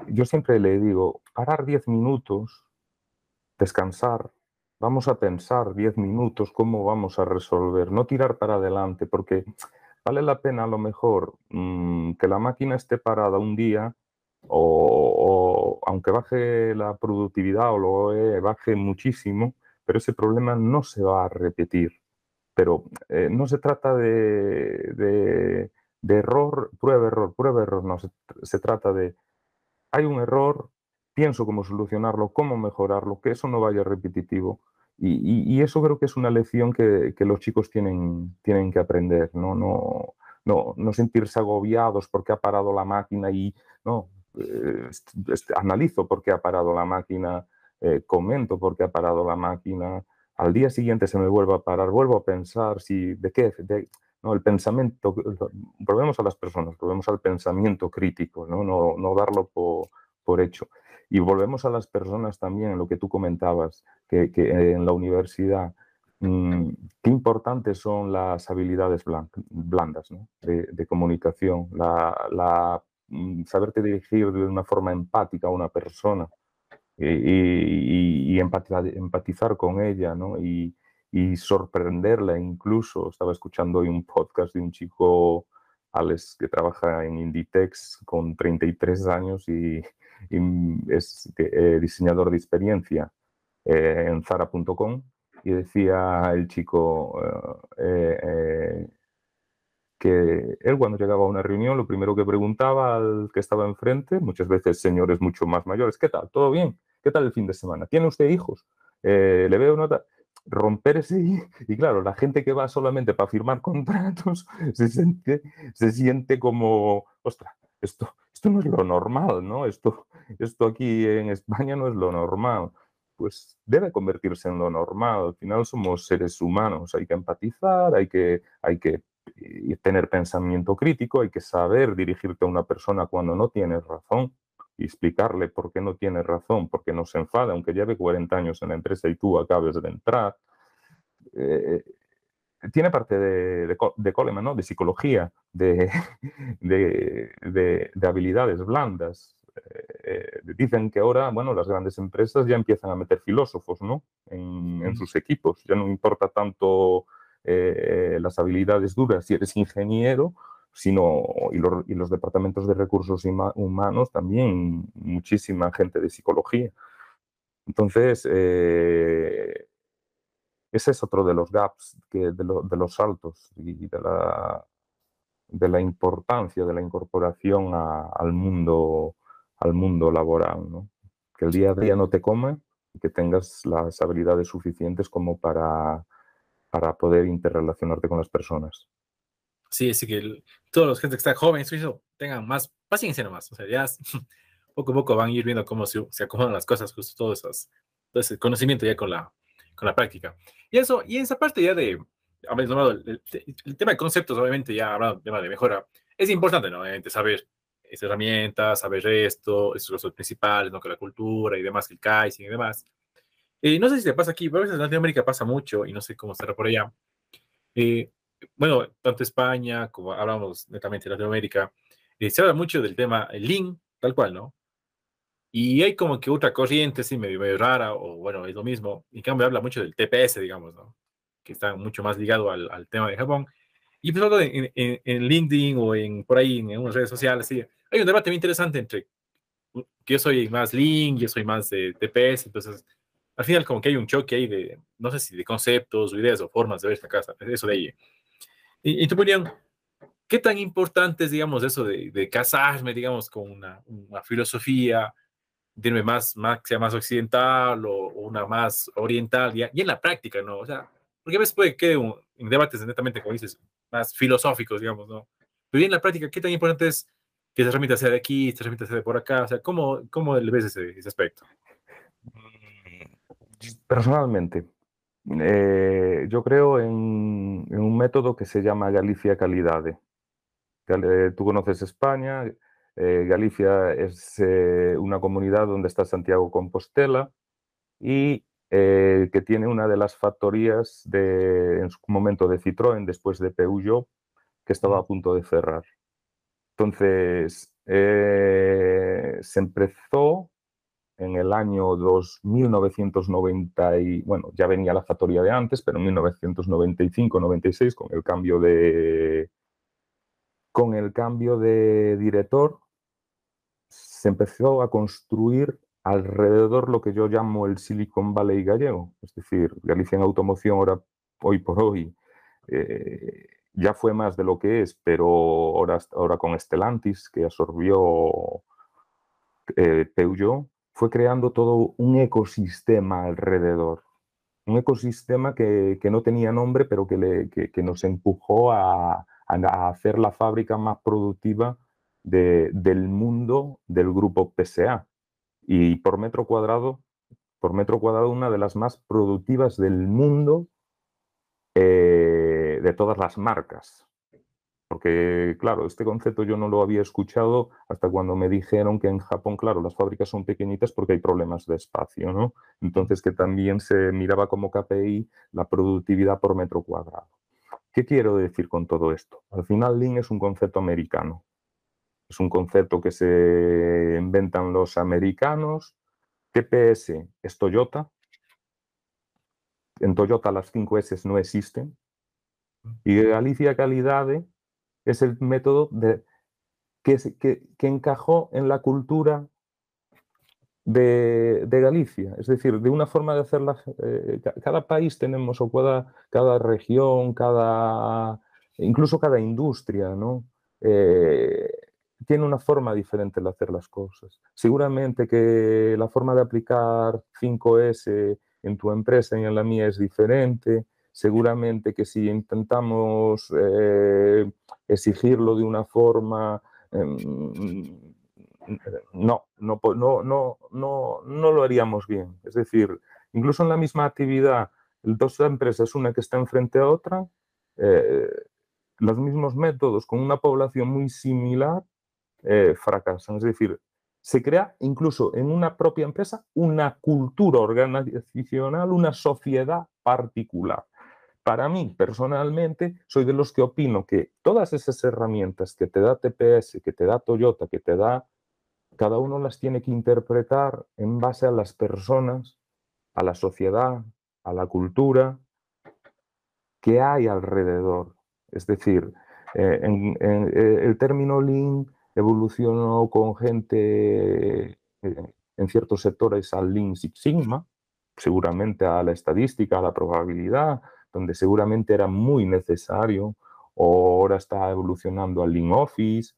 yo siempre le digo, parar 10 minutos, descansar, vamos a pensar 10 minutos cómo vamos a resolver, no tirar para adelante, porque vale la pena a lo mejor mm, que la máquina esté parada un día o, aunque baje la productividad o lo baje muchísimo, pero ese problema no se va a repetir. Pero eh, no se trata de, error, prueba, error, prueba, error, no, se, trata de, hay un error, pienso cómo solucionarlo, cómo mejorarlo, que eso no vaya repetitivo. Y, eso creo que es una lección que, los chicos tienen, tienen que aprender, ¿no? No, no, no sentirse agobiados porque ha parado la máquina y no, eh, analizo por qué ha parado la máquina, eh, comento por qué ha parado la máquina, al día siguiente se me vuelve a parar, vuelvo a pensar si, de qué, no, el pensamiento, volvemos a las personas, volvemos al pensamiento crítico, no, no, no darlo por, hecho. Y volvemos a las personas también, en lo que tú comentabas, que, en la universidad, mm, qué importantes son las habilidades blandas de, de, comunicación, la, la Mm, saberte dirigir de una forma empática a una persona y, empatizar, con ella, ¿no? Y, sorprenderla incluso. Estaba escuchando hoy un podcast de un chico, Alex, que trabaja en Inditex con 33 años y, es eh, diseñador de experiencia. eh, en zara.com y decía el chico eh, que él cuando llegaba a una reunión lo primero que preguntaba al que estaba enfrente, muchas veces señores mucho más mayores, ¿qué tal? ¿Todo bien? ¿Qué tal el fin de semana? ¿Tiene usted hijos? ¿Le veo nota? romper ese y claro, la gente que va solamente para firmar contratos <laughs> se siente, se siente como, ostras, esto, esto no es lo normal, ¿no? Esto, esto aquí en España no es lo normal. Pues debe convertirse en lo normal. Al final somos seres humanos, hay que empatizar, hay que, hay que eh, tener pensamiento crítico, hay que saber dirigirte a una persona cuando no tienes razón y explicarle por qué no tiene razón, por qué no se enfada, aunque lleve 40 años en la empresa y tú acabes de entrar. Eh, tiene parte de, de, de Coleman, ¿no? de psicología, de, <laughs> de, de habilidades blandas. Eh, dicen que ahora, bueno, las grandes empresas ya empiezan a meter filósofos ¿no? en, en sus equipos. Ya no importa tanto eh, las habilidades duras si eres ingeniero sino y los, y los, departamentos de recursos humanos también muchísima gente de psicología. Entonces, eh, ese es otro de los gaps, que, de, lo, de, los saltos y de la, de la, importancia de la incorporación a, al, mundo, al mundo laboral. ¿no? Que el día a día no te coma y que tengas las habilidades suficientes como para, para poder interrelacionarte con las personas sí, así que todos los gente que está jóvenes tengan más paciencia nomás. O sea, ya <laughs> poco a poco van a ir viendo cómo se, se acomodan las cosas, justo todo, esas, todo ese conocimiento ya con la, con la práctica. Y eso, y esa parte ya de, el, el, tema de conceptos, obviamente, ya hablando tema de mejora, es importante, ¿no? Obviamente, saber esas herramientas, saber esto, esos son los principales, ¿no? Que la cultura y demás, el Kaizen y demás. Y no sé si te pasa aquí, pero a veces en Latinoamérica pasa mucho y no sé cómo estará por allá. Eh, bueno, tanto España como hablamos netamente de Latinoamérica, eh, se habla mucho del tema Lean, tal cual, ¿no? Y hay como que otra corriente, sí, medio, medio rara, o bueno, es lo mismo. En cambio, habla mucho del TPS, digamos, ¿no? Que está mucho más ligado al, al tema de Japón. Y pues en, en, en, LinkedIn o en, por ahí en, unas redes sociales, sí, hay un debate muy interesante entre que yo soy más Lean, yo soy más de TPS, entonces al final como que hay un choque ahí de, no sé si de conceptos o ideas o formas de ver esta casa, eso de ahí. Y, y te ponían, ¿qué tan importante es, digamos, eso de, de casarme, digamos, con una, una filosofía, dirme más, más, sea más occidental o, o, una más oriental, y, y en la práctica, ¿no? O sea, porque a veces puede que un, en debates netamente, como dices, más filosóficos, digamos, ¿no? Pero en la práctica, ¿qué tan importante es que esa herramienta sea de aquí, esta herramienta sea de por acá? O sea, ¿cómo, cómo le ves ese, ese aspecto? Personalmente, eh, yo creo en, en, un método que se llama Galicia Calidade. Tú conoces España, eh, Galicia es eh, una comunidad donde está Santiago Compostela y eh, que tiene una de las factorías de, en su momento de Citroën, después de Peugeot, que estaba a punto de cerrar. Entonces, eh, se empezó en el año 1990, y, bueno, ya venía la factoría de antes, pero en 1995-96, con el cambio de con el cambio de director, se empezó a construir alrededor lo que yo llamo el Silicon Valley gallego, es decir, Galicia en automoción ahora, hoy por hoy, eh, ya fue más de lo que es, pero ahora, ahora con Stellantis, que absorbió eh, Peugeot, fue creando todo un ecosistema alrededor. Un ecosistema que, que no tenía nombre, pero que, que, nos empujó a, a, a, hacer la fábrica más productiva de, del mundo del grupo PSA. Y por metro cuadrado, por metro cuadrado, una de las más productivas del mundo eh, de todas las marcas. Porque, claro, este concepto yo no lo había escuchado hasta cuando me dijeron que en Japón, claro, las fábricas son pequeñitas porque hay problemas de espacio, ¿no? Entonces, que también se miraba como KPI la productividad por metro cuadrado. ¿Qué quiero decir con todo esto? Al final, Lean es un concepto americano. Es un concepto que se inventan los americanos. TPS es Toyota. En Toyota las 5 S no existen. Y Galicia Calidade es el método de, que, que, que, encajó en la cultura de, Galicia, es decir, de una forma de hacerla, eh, cada país tenemos, o cada, cada región, cada, incluso cada industria, ¿no? Eh, tiene una forma diferente de hacer las cosas. Seguramente que la forma de aplicar 5S en tu empresa y en la mía es diferente. Seguramente que si intentamos eh, exigirlo de una forma em, no, no, no, no, no, no lo haríamos bien. Es decir, incluso en la misma actividad, dos empresas, una que está enfrente a otra, eh, los mismos métodos con una población muy similar eh, fracasan. Es decir, se crea incluso en una propia empresa una cultura organizacional, una sociedad particular. Para mí, personalmente, soy de los que opino que todas esas herramientas que te da TPS, que te da Toyota, que te da cada uno las tiene que interpretar en base a las personas, a la sociedad, a la cultura que hay alrededor. Es decir, eh, eh, el término Lean evolucionó con gente eh, en ciertos sectores al Lean Six Sigma, seguramente a la estadística, a la probabilidad, donde seguramente era muy necesario, o ahora está evolucionando al Lean Office,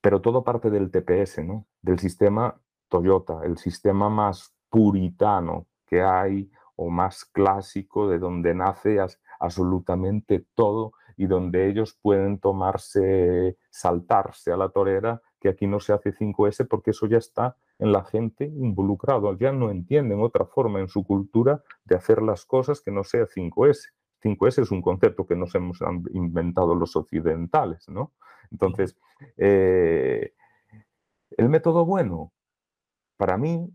pero todo parte del TPS, ¿no? del sistema Toyota, el sistema más puritano que hay o más clásico de donde nace absolutamente todo y donde ellos pueden tomarse, saltarse a la torera, que aquí no se hace 5S porque eso ya está en la gente involucrado, ya no entienden otra forma en su cultura de hacer las cosas que no sea 5S. 5S es un concepto que nos hemos inventado los occidentales, ¿no? Entonces, eh, el método bueno, para mí,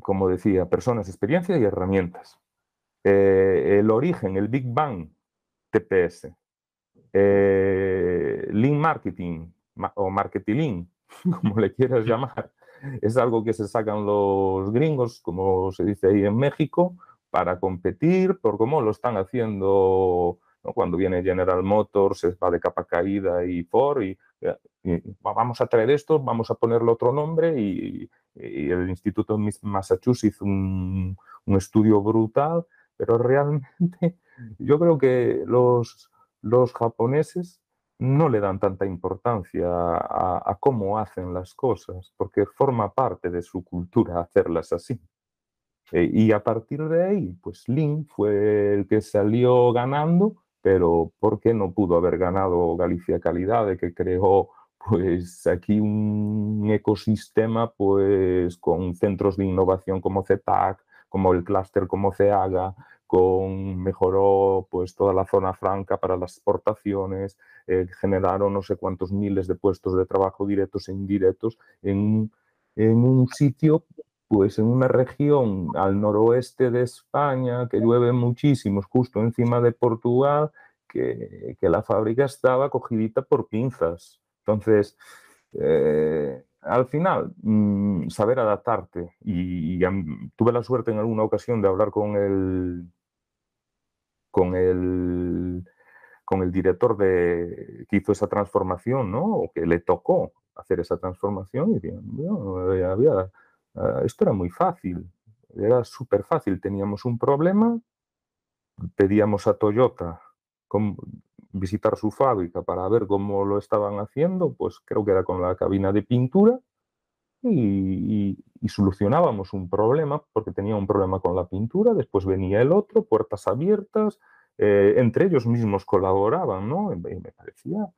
como decía, personas, experiencia y herramientas. Eh, el origen, el Big Bang, TPS. Eh, Lean Marketing o Marketing, <laughs> como le quieras llamar, es algo que se sacan los gringos, como se dice ahí en México, para competir por cómo lo están haciendo cuando viene General Motors, va de capa caída y Ford, y, vamos a traer esto, vamos a ponerle otro nombre, y, el Instituto Massachusetts hizo un, estudio brutal, pero realmente <laughs> yo creo que los, los japoneses no le dan tanta importancia a, cómo hacen las cosas, porque forma parte de su cultura hacerlas así. E, y a partir de ahí, pues Lin fue el que salió ganando pero ¿por qué no pudo haber ganado Galicia Calidad, de que creó pues aquí un ecosistema pues con centros de innovación como CETAC, como el clúster como CEAGA, con mejoró pues toda la zona franca para las exportaciones, eh, generaron no sé cuántos miles de puestos de trabajo directos e indirectos en, en un sitio pues en una región al noroeste de España, que llueve muchísimo, justo encima de Portugal, que, la fábrica estaba cogidita por pinzas. Entonces, eh, al final, mm, saber adaptarte. Y, tuve la suerte en alguna ocasión de hablar con el, con el, con el director de, que hizo esa transformación, ¿no? O que le tocó hacer esa transformación y decía, había Ah, esto era muy fácil, era súper fácil. Teníamos un problema, pedíamos a Toyota visitar su fábrica para ver cómo lo estaban haciendo, pues creo que era con la cabina de pintura y, solucionábamos un problema porque tenía un problema con la pintura, después venía el otro, puertas abiertas, eh, entre ellos mismos colaboraban, ¿no? Y me parecía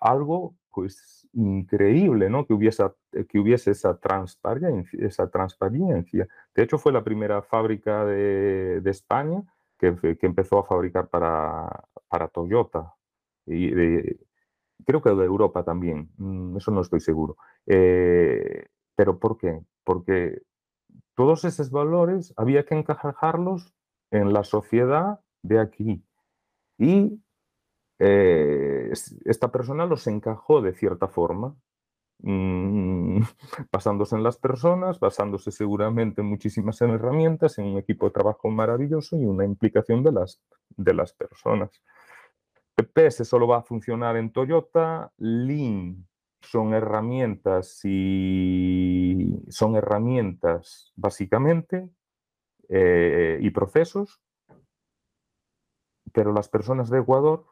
algo pues increíble, ¿no? Que hubiese, que hubiese esa, transparencia, esa transparencia. De hecho, fue la primera fábrica de, España que, que, empezó a fabricar para, para Toyota. Y creo que de Europa también, mm, eso no estoy seguro. Eh, ¿Pero por qué? Porque todos esos valores había que encajarlos en la sociedad de aquí. Y eh, esta persona los encajó de cierta forma, mm, <laughs> basándose en las personas, basándose seguramente en muchísimas herramientas, en un equipo de trabajo maravilloso y una implicación de las, de las personas. PPS solo va a funcionar en Toyota, Lean son herramientas y son herramientas básicamente eh, y procesos, pero las personas de Ecuador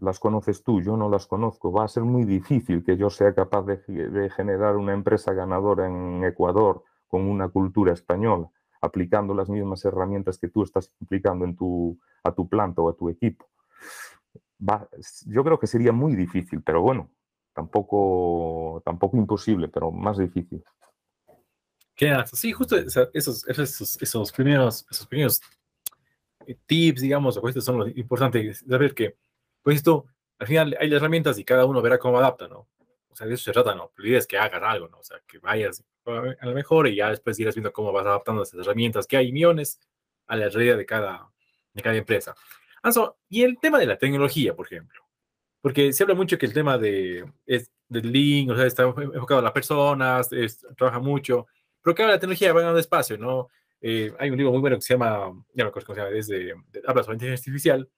las conoces tú, yo no las conozco. Va a ser muy difícil que yo sea capaz de, generar una empresa ganadora en Ecuador con una cultura española, aplicando las mismas herramientas que tú estás aplicando en tu, a tu planta o a tu equipo. Yo creo que sería muy difícil, pero bueno, tampoco, tampoco imposible, pero más difícil. ¿Qué Sí, justo esos, esos, esos, primeros, esos primeros eh, tips, digamos, o son lo importante, saber que pues esto, al final hay las herramientas y cada uno verá cómo adapta, ¿no? O sea, de eso se trata, ¿no? La idea es que hagas algo, ¿no? O sea, que vayas a lo mejor y ya después irás viendo cómo vas adaptando esas herramientas que hay millones a la realidad de cada, de cada empresa. Anso, y el tema de la tecnología, por ejemplo, porque se habla mucho que el tema de, es, del link, o sea, está enfocado a las personas, trabaja mucho, pero ahora la tecnología va dando espacio, ¿no? Eh, hay un libro muy bueno que se llama, ya no recuerdo cómo se llama, es de, habla sobre inteligencia artificial,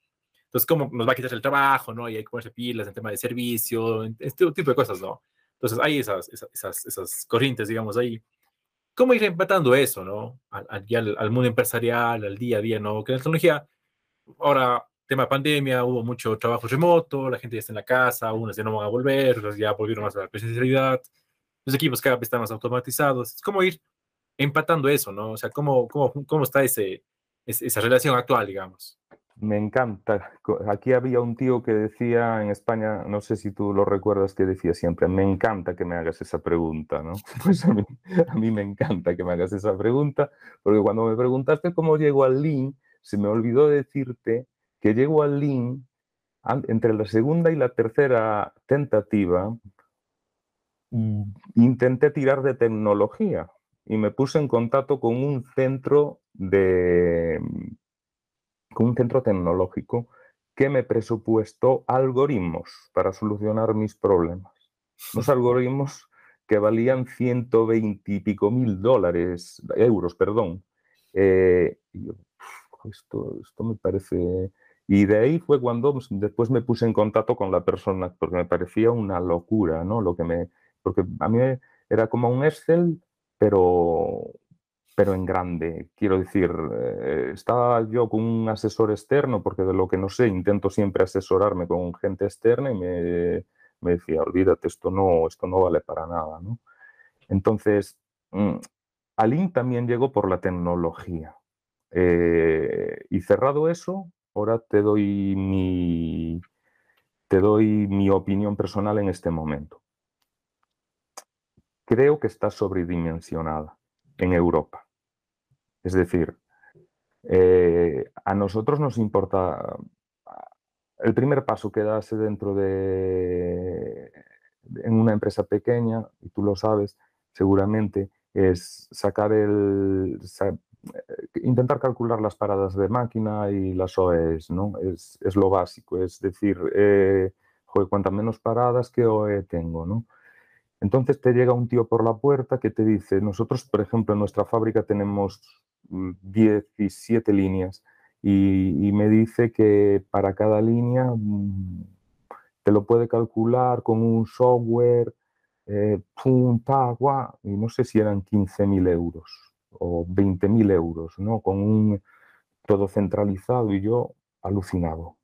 entonces, ¿cómo nos va a quitar el trabajo, no? Y hay que ponerse pilas en tema de servicio, este tipo de cosas, ¿no? Entonces, hay esas, esas, esas, corrientes, digamos, ahí. ¿Cómo ir empatando eso, no? Al, al, mundo empresarial, al día a día, ¿no? Que la tecnología, ahora, tema pandemia, hubo mucho trabajo remoto, la gente ya está en la casa, unos ya no van a volver, ya volvieron más a la presencialidad, los equipos cada vez están más automatizados. Es como ir empatando eso, ¿no? O sea, ¿cómo, cómo, cómo está ese, esa relación actual, digamos? Me encanta. Aquí había un tío que decía en España, no sé si tú lo recuerdas, que decía siempre, me encanta que me hagas esa pregunta, ¿no? <laughs> Pues a mí, me encanta que me hagas esa pregunta, porque cuando me preguntaste cómo llego al Lean, se me olvidó decirte que llego al Lean entre la segunda y la tercera tentativa, mm, intenté tirar de tecnología y me puse en contacto con un centro de con un centro tecnológico que me presupuestó algoritmos para solucionar mis problemas. Los algoritmos que valían 120 y pico mil dólares, euros, perdón. Eh, esto, me parece... Y de ahí fue cuando después me puse en contacto con la persona, porque me parecía una locura, ¿no? Lo que me, porque a mí era como un Excel, pero pero en grande. Quiero decir, eh, estaba yo con un asesor externo, porque de lo que no sé, intento siempre asesorarme con gente externa y me, me decía, olvídate, esto no, esto no vale para nada. ¿no? Entonces, mm, Alin también llegó por la tecnología. Eh, y cerrado eso, ahora te doy mi, te doy mi opinión personal en este momento. Creo que está sobredimensionada en Europa. Es decir, eh, a nosotros nos importa el primer paso que das dentro de en una empresa pequeña, y tú lo sabes seguramente, es sacar el intentar calcular las paradas de máquina y las OEs, ¿no? Es, lo básico, es decir, eh, cuantas menos paradas, ¿qué OE tengo, no? Entonces te llega un tío por la puerta que te dice, nosotros, por ejemplo, en nuestra fábrica tenemos 17 mm, líneas y, me dice que para cada línea mm, te lo puede calcular con un software, eh, agua, y no sé si eran 15.000 euros o 20.000 euros, ¿no? Con un todo centralizado y yo alucinado.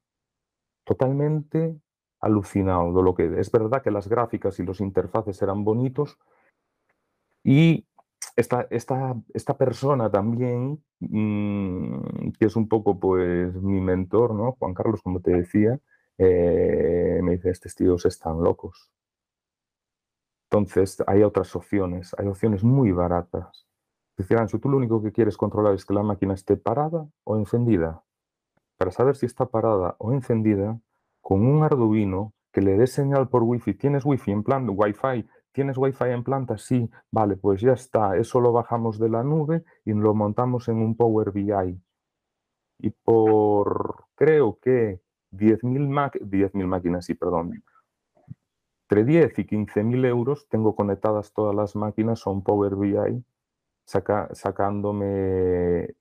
Totalmente alucinado lo que es verdad que las gráficas y los interfaces eran bonitos y esta, esta, esta persona también, mm, que es un poco pues mi mentor, ¿no? Juan Carlos, como te decía, eh, me dice, estos tíos están locos. Entonces hay otras opciones, hay opciones muy baratas. Decían, si tú lo único que quieres controlar es que la máquina esté parada o encendida. Para saber si está parada o encendida, con un Arduino que le dé señal por Wi-Fi. ¿Tienes Wi-Fi en plan Wi-Fi? ¿Tienes Wi-Fi en planta? Sí, vale, pues ya está. Eso lo bajamos de la nube y lo montamos en un Power BI. Y por, creo que 10.000 máquinas, sí, perdón, entre 10 y 15.000 euros tengo conectadas todas las máquinas a un Power BI sacándome, eh,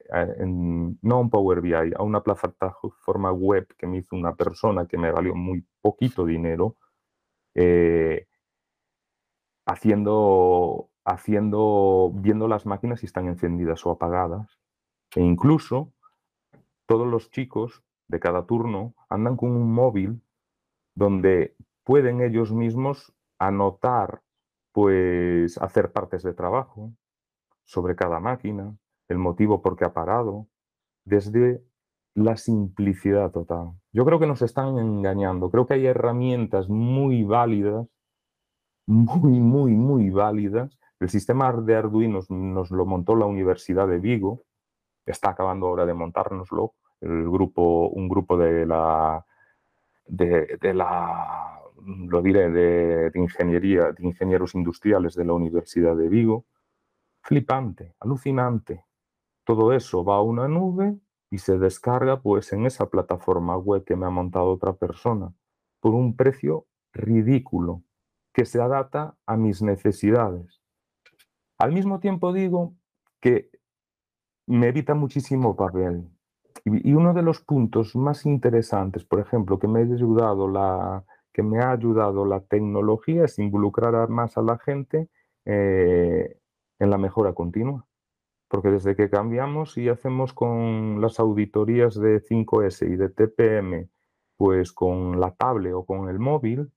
no a un Power BI, a una plataforma web que me hizo una persona que me valió muy poquito dinero, eh, haciendo, haciendo, viendo las máquinas si están encendidas o apagadas. E incluso todos los chicos de cada turno andan con un móvil donde pueden ellos mismos anotar, pues hacer partes de trabajo sobre cada máquina, el motivo por qué ha parado, desde la simplicidad total. Yo creo que nos están engañando, creo que hay herramientas muy válidas, muy, muy, muy válidas. El sistema de Arduino nos lo montó la Universidad de Vigo, está acabando ahora de montárnoslo, el grupo, un grupo de la, de, la, lo diré, de, ingeniería, de ingenieros industriales de la Universidad de Vigo. Flipante, alucinante. Todo eso va a una nube y se descarga pues en esa plataforma web que me ha montado otra persona por un precio ridículo que se adapta a mis necesidades. Al mismo tiempo digo que me evita muchísimo papel. Y, uno de los puntos más interesantes, por ejemplo, que me, ha ayudado la, que me ha ayudado la tecnología es involucrar más a la gente eh, en la mejora continua. Porque desde que cambiamos y hacemos con las auditorías de 5S y de TPM, pues con la tablet o con el móvil,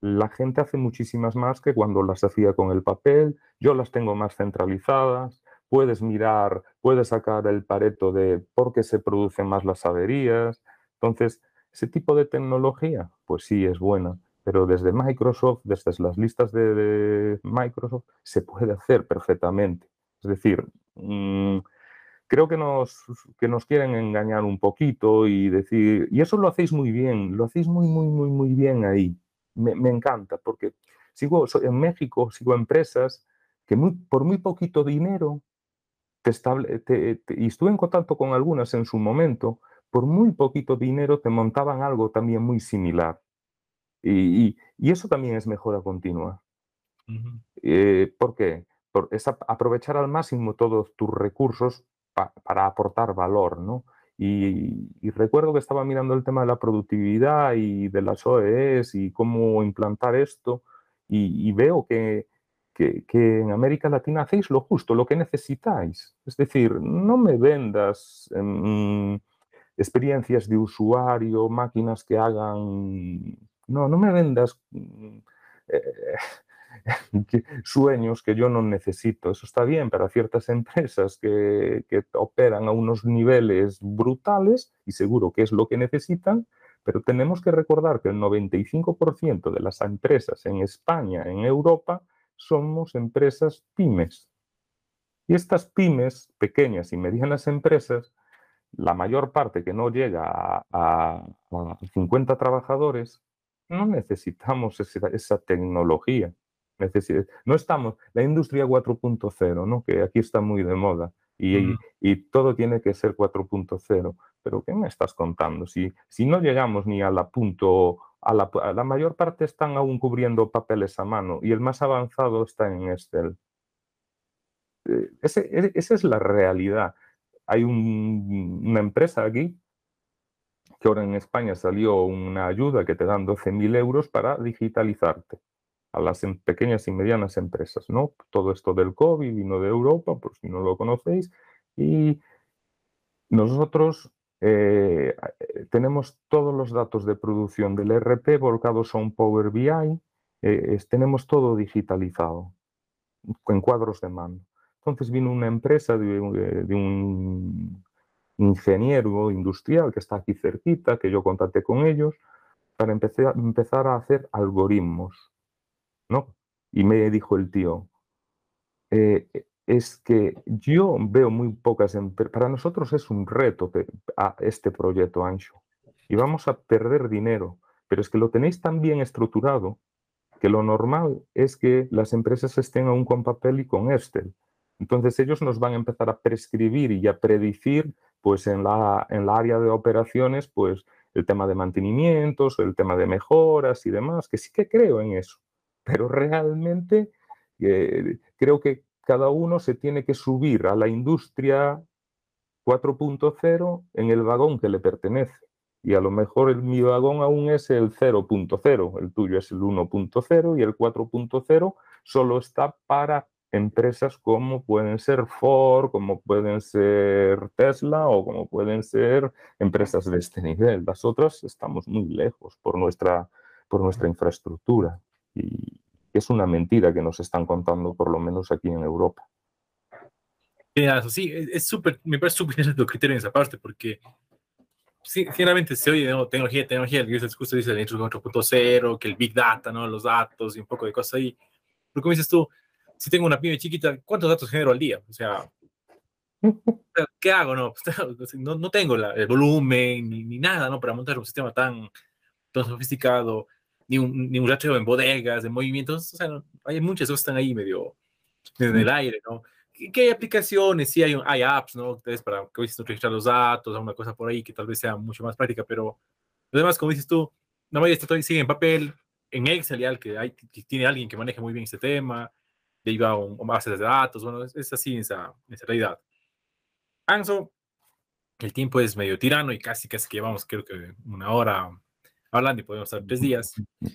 la gente hace muchísimas más que cuando las hacía con el papel. Yo las tengo más centralizadas, puedes mirar, puedes sacar el pareto de por qué se producen más las averías. Entonces, ese tipo de tecnología, pues sí es buena, pero desde Microsoft, desde las listas de, Microsoft, se puede hacer perfectamente. Es decir, mm, creo que nos, que nos quieren engañar un poquito y decir, y eso lo hacéis muy bien, lo hacéis muy, muy, muy, muy bien ahí. Me, encanta, porque sigo en México, sigo empresas que muy, por muy poquito dinero y estuve en contacto con algunas en su momento, por muy poquito dinero te montaban algo también muy similar. Y, eso también es mejora continua. Eh, ¿Por qué? Por, es aprovechar al máximo todos tus recursos para aportar valor, ¿no? Y, y, recuerdo que estaba mirando el tema de la productividad y de las OES y cómo implantar esto, y veo que, que, en América Latina hacéis lo justo, lo que necesitáis. Es decir, no me vendas em, experiencias de usuario, máquinas que hagan... No, no me vendas mm, eh, <laughs> sueños que yo no necesito. Eso está bien para ciertas <laughs> empresas que, operan a unos niveles brutales y seguro que es lo que necesitan, pero tenemos que recordar que el 95% de las empresas en España, en Europa, somos empresas pymes. Y estas pymes, pequeñas y medianas empresas, la mayor parte que no llega a, 50 trabajados, no necesitamos esa, tecnología. no estamos, la industria 4.0, ¿no? que aquí está muy de moda, y, y, todo tiene que ser 4.0. Pero ¿qué me estás contando? Si, si no llegamos ni a la punto la, mayor parte están aún cubriendo papeles a mano y el más avanzado está en Excel. Eh, esa es la realidad. Hay una empresa aquí que ahora en España salió una ayuda que te dan 12.000 euros para digitalizarte a las em, pequeñas y medianas empresas, ¿no? Todo esto del COVID vino de Europa, por si no lo conocéis, y nosotros eh, eh, tenemos todos los datos de producción del RP volcados a un Power BI, eh, tenemos todo digitalizado en cuadros de mano. Entonces vino una empresa de, un ingeniero industrial que está aquí cerquita, que yo contacté con ellos, para empezar, empezar a hacer algoritmos. ¿no? Y me dijo el tío, es que yo veo muy pocas, para nosotros es un reto a este proyecto ancho y vamos a perder dinero, pero es que lo tenéis tan bien estructurado que lo normal es que las empresas estén aún con papel y con Excel. Entonces ellos nos van a empezar a prescribir y a predecir pues en la, en la área de operaciones pues el tema de mantenimientos, el tema de mejoras y demás, que sí que creo en eso, pero realmente eh, creo que cada uno se tiene que subir a la industria 4.0 en el vagón que le pertenece. Y a lo mejor el, mi vagón aún es el 0.0, el tuyo es el 1.0 y el 4.0 solo está para empresas como pueden ser Ford, como pueden ser Tesla o como pueden ser empresas de este nivel. Las otras estamos muy lejos por nuestra, por nuestra infraestructura. Y es una mentira que nos están contando, por lo menos aquí en Europa. Sí, es súper, me parece súper tu criterio en esa parte, porque sí, generalmente se oye, ¿no? Tecnología, tecnología, el discurso dice la industria 4.0, que el Big Data, ¿no? Los datos y un poco de cosas ahí. Pero como dices tú, si tengo una pyme chiquita, ¿cuántos datos genero al día? O sea, <laughs> ¿qué hago? No, <laughs> no, no tengo el volumen ni, ni, nada, ¿no? Para montar un sistema tan, tan sofisticado, ni un, ni un rastreo en bodegas, de movimientos. O sea, hay muchas cosas que están ahí medio, en el aire, ¿no? ¿Qué, hay aplicaciones? Sí, hay, hay apps, ¿no? Entonces, para que dices, registrar los datos, alguna cosa por ahí que tal vez sea mucho más práctica, pero además, como dices tú, la mayoría está sigue en papel, en Excel, ya que, hay, que tiene alguien que maneje muy bien este tema, iba a un, base de datos, bueno, es, así esa, esa realidad. Anso, el tiempo es medio tirano y casi casi que llevamos creo que una hora hablando y podemos estar tres días.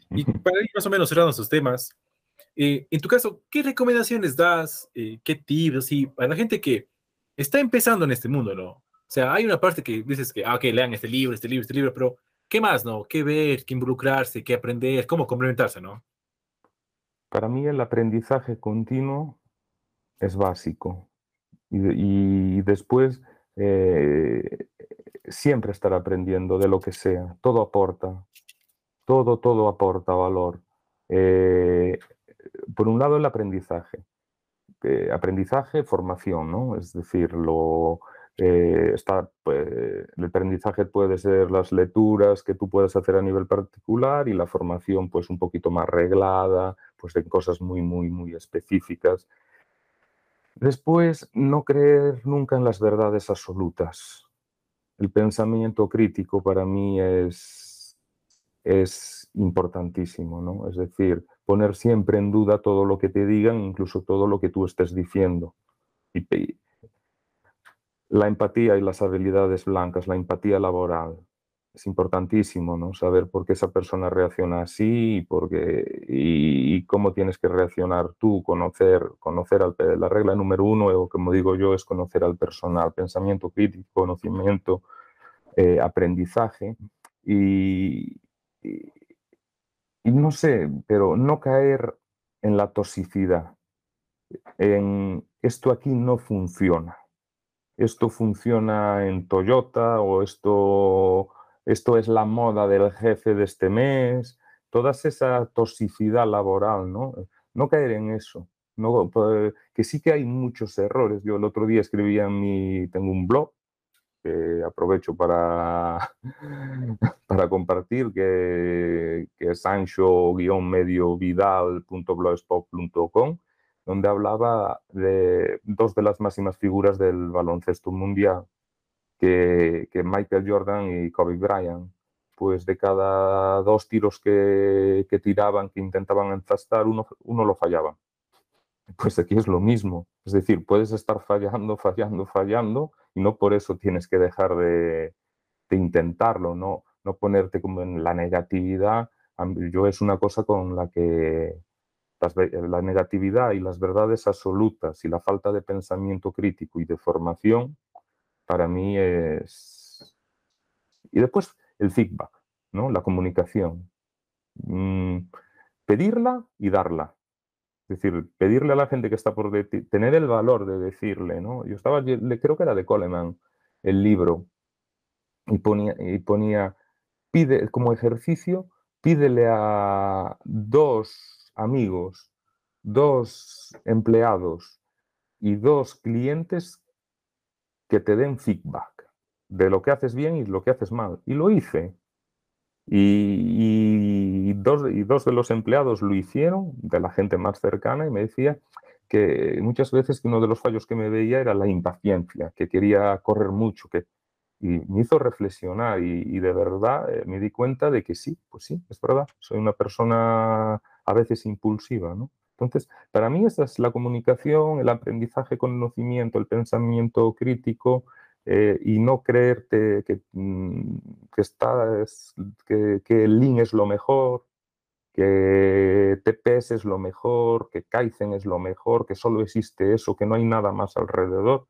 Y para ir más o menos cerrando estos temas, eh, en tu caso, ¿qué recomendaciones das? Eh, ¿Qué tips? Y para la gente que está empezando en este mundo, ¿no? O sea, hay una parte que dices que, ah, ok, lean este libro, este libro, este libro, pero ¿qué más, no? ¿Qué ver? ¿Qué involucrarse? ¿Qué aprender? ¿Cómo complementarse, no? Para mí el aprendizaje continuo es básico y, después eh, siempre estar aprendiendo de lo que sea. Todo aporta, todo, todo aporta valor. Eh, por un lado el aprendizaje. Eh, aprendizaje, formación, ¿no? Es decir, lo, está, pues, el aprendizaje puede ser las lecturas que tú puedes hacer a nivel particular y la formación pues un poquito más reglada, pues en cosas muy, muy, muy específicas. Después, no creer nunca en las verdades absolutas. El pensamiento crítico para mí es, es importantísimo, ¿no? Es decir, poner siempre en duda todo lo que te digan, incluso todo lo que tú estés diciendo. Y, la empatía y las habilidades blancas, la empatía laboral, es importantísimo, ¿no? Saber por qué esa persona reacciona así y, y, cómo tienes que reaccionar tú, conocer, conocer al, la regla número uno, o como digo yo, es conocer al personal, pensamiento crítico, conocimiento, eh, aprendizaje y, no sé, pero no caer en la toxicidad, en esto aquí no funciona, esto funciona en Toyota o esto esto es la moda del jefe de este mes, toda esa toxicidad laboral, ¿no? No caer en eso. No, pues, que sí que hay muchos errores. Yo el otro día escribía en mi, tengo un blog que aprovecho para, <laughs> para compartir, que, que es sancho-mediovidal.blogspot.com, donde hablaba de dos de las máximas figuras del baloncesto mundial, que, Michael Jordan y Kobe Bryant. Pues de cada dos tiros que, tiraban, que intentaban encastar, uno, uno lo fallaban. Pues aquí es lo mismo. Es decir, puedes estar fallando, fallando, fallando y no por eso tienes que dejar de, intentarlo, no, no ponerte como en la negatividad. Yo es una cosa con la que la negatividad y las verdades absolutas y la falta de pensamiento crítico y de formación para mí es... Y después el feedback, ¿no? La comunicación. Mm, pedirla y darla. Es decir, pedirle a la gente que está por detrás, tener el valor de decirle, ¿no? Yo estaba, creo que era de Coleman, el libro, y ponía, y ponía, pide, como ejercicio, pídele a dos amigos, dos empleados y dos clientes que te den feedback de lo que haces bien y lo que haces mal. Y lo hice. Y, dos, y dos de los empleados lo hicieron, de la gente más cercana, y me decía que muchas veces uno de los fallos que me veía era la impaciencia, que quería correr mucho, que, y me hizo reflexionar y, de verdad eh, me di cuenta de que sí, pues sí, es verdad, soy una persona a veces impulsiva, ¿no? Entonces, para mí esa es la comunicación, el aprendizaje, conocimiento, el pensamiento crítico eh, y no creerte que, mm, que, estás, que, que, el Lean es lo mejor. que TPS es lo mejor, que Kaizen es lo mejor, que solo existe eso, que no hay nada más alrededor,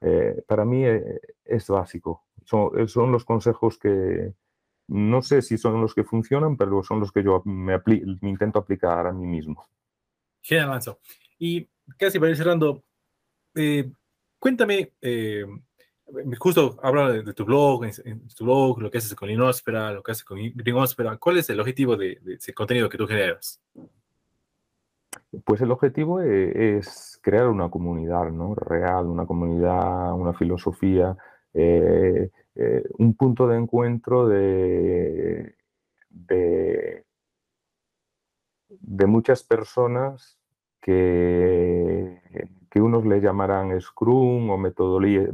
eh, para mí eh, es básico. Son, son, los consejos que no sé si son los que funcionan, pero son los que yo me, me intento aplicar a mí mismo. Genial, Manso. Y casi para ir cerrando, eh, cuéntame, justo hablando de, tu blog, en, tu blog, lo que haces con Inóspera, lo que haces con Greenóspera, ¿cuál es el objetivo de, ese contenido que tú generas? Pues el objetivo e, es, crear una comunidad ¿no? real, una comunidad, una filosofía, eh, eh, un punto de encuentro de, de, muchas personas que unos le llamarán Scrum o metodología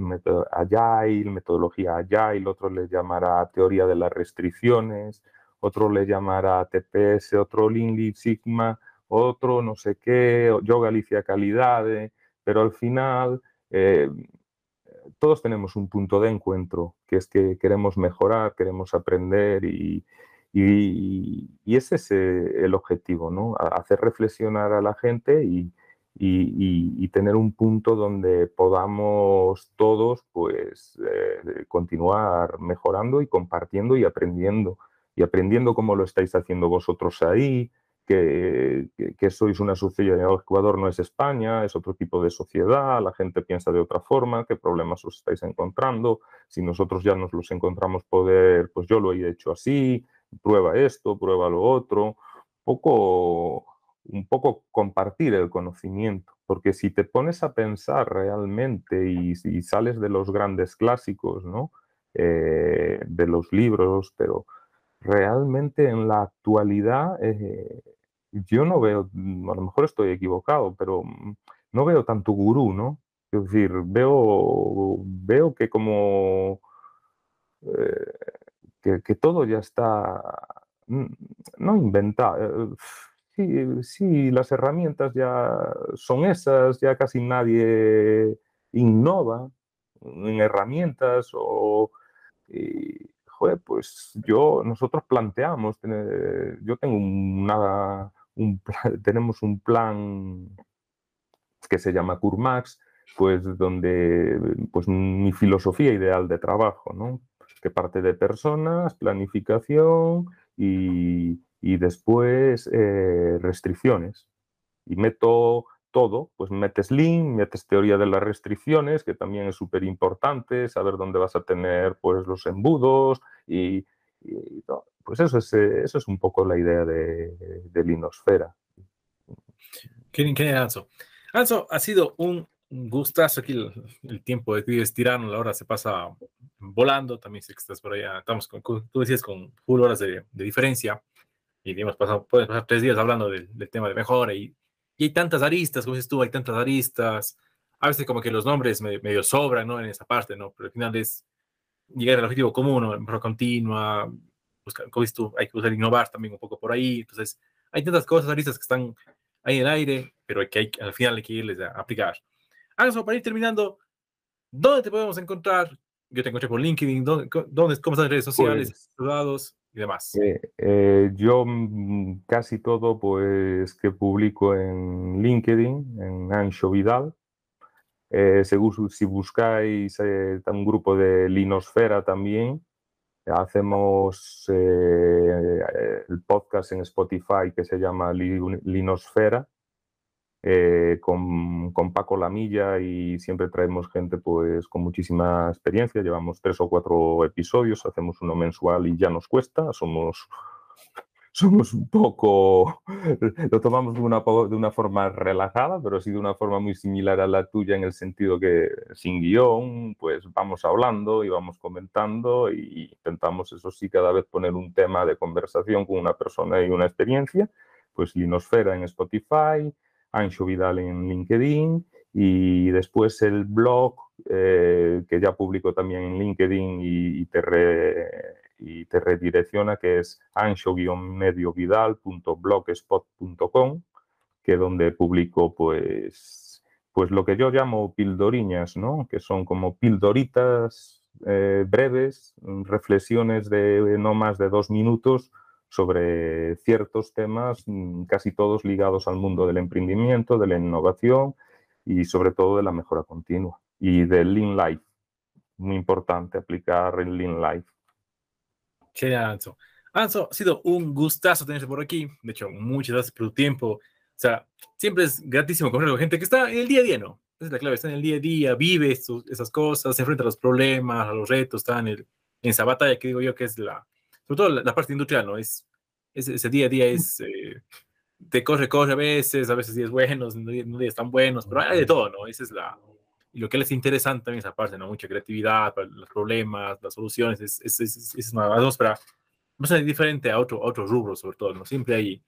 Agile, metodología Agile, otros le llamará teoría de las restricciones, otro le llamará TPS, otro Lean Sigma, otro no sé qué, yo Galicia Calidad, pero al final eh, todos tenemos un punto de encuentro, que es que queremos mejorar, queremos aprender y, ese es el objetivo, ¿no? Hacer reflexionar a la gente y, tener un punto donde podamos todos pues eh, continuar mejorando y compartiendo y aprendiendo y aprendiendo como lo estáis haciendo vosotros ahí que, sois una sociedad, Ecuador no es España, es otro tipo de sociedad, la gente piensa de otra forma, qué problemas os estáis encontrando, si nosotros ya nos los encontramos poder, pues yo lo he hecho así, prueba esto, prueba lo otro, poco un poco compartir el conocimiento, porque si te pones a pensar realmente y, sales de los grandes clásicos, ¿no? Eh, de los libros, pero realmente en la actualidad eh, yo no veo, a lo mejor estoy equivocado, pero no veo tanto gurú, ¿no? Es decir, veo, veo que como eh, que, todo ya está, mm, no inventado Sí, sí, las herramientas ya son esas, ya casi nadie innova en herramientas o... joder, pues yo, nosotros planteamos, yo tengo una, <laughs> tenemos un plan que se llama Curmax, pues donde, pues mi filosofía ideal de trabajo, ¿no? Que parte de personas, planificación y, y después eh, restricciones. Y meto todo, pues metes Lean, metes teoría de las restricciones, que también es súper importante, saber dónde vas a tener pues, los embudos y, pues eso es, eh, eso es un poco la idea de, de Linosfera. Qué, Anso. Anso, ha sido un gustazo aquí el, tiempo de estirarnos, la hora se pasa volando, también sé que estás por allá, estamos con, tú decías con full horas de, de diferencia y hemos pasado, pueden pasar tres días hablando del, tema de mejora y, y, hay tantas aristas, como dices tú, hay tantas aristas, a veces como que los nombres medio, sobran, ¿no? En esa parte, ¿no? Pero al final es llegar al objetivo común, ¿no? Continua, buscar, como dices tú, hay que buscar innovar también un poco por ahí, entonces hay tantas cosas, aristas que están ahí en el aire, pero que hay, al final hay que irles a aplicar. Anso, para ir terminando, ¿dónde te podemos encontrar? Yo te encontré por LinkedIn, ¿dónde, dónde cómo están las redes sociales, pues, y demás? Eh, eh, yo mm, casi todo pues que publico en LinkedIn, en Ancho Vidal. Eh, según si buscáis un grupo de Linosfera también, hacemos el podcast en Spotify que se llama Linosfera eh, con, con, Paco Lamilla y siempre traemos gente pues con muchísima experiencia. Llevamos tres o cuatro episodios, hacemos uno mensual y ya nos cuesta. Somos, somos un poco, <laughs> lo tomamos de una, forma relajada, pero sí de una forma muy similar a la tuya en el sentido que sin guion, pues vamos hablando y vamos comentando y intentamos, eso sí, cada vez poner un tema de conversación con una persona y una experiencia. Pues Linosfera en Spotify, Ancho Vidal en LinkedIn y después el blog eh, que ya publico también en LinkedIn y, te, y te, redirecciona que es ancho-mediovidal.blogspot.com que donde publico pues, pues lo que yo llamo pildoriñas, ¿no? que son como pildoritas eh, breves, reflexiones de no más de dos minutos sobre ciertos temas, mm, casi todos ligados al mundo del emprendimiento, de la innovación y sobre todo de la mejora continua y del Lean Life. Muy importante aplicar el Lean Life. Genial, Anso. Anso, ha sido un gustazo tenerte por aquí. De hecho, muchas gracias por tu tiempo. O sea, siempre es gratísimo conversar con gente que está en el día a día, ¿no? Esa es la clave, está en el día a día, vive esas cosas, se enfrenta a los problemas, a los retos, está en, el, en esa batalla que digo yo que es la, sobre todo la, parte industrial, ¿no? Es, ese día a día es, eh, te corre, corre a veces, a veces días buenos, no días tan buenos, pero hay de todo, ¿no? Esa es la, y lo que les interesante también esa parte, ¿no? Mucha creatividad, los problemas, las soluciones, es, es, es, es una atmósfera bastante diferente a otro, otro rubro, sobre todo, ¿no? Siempre hay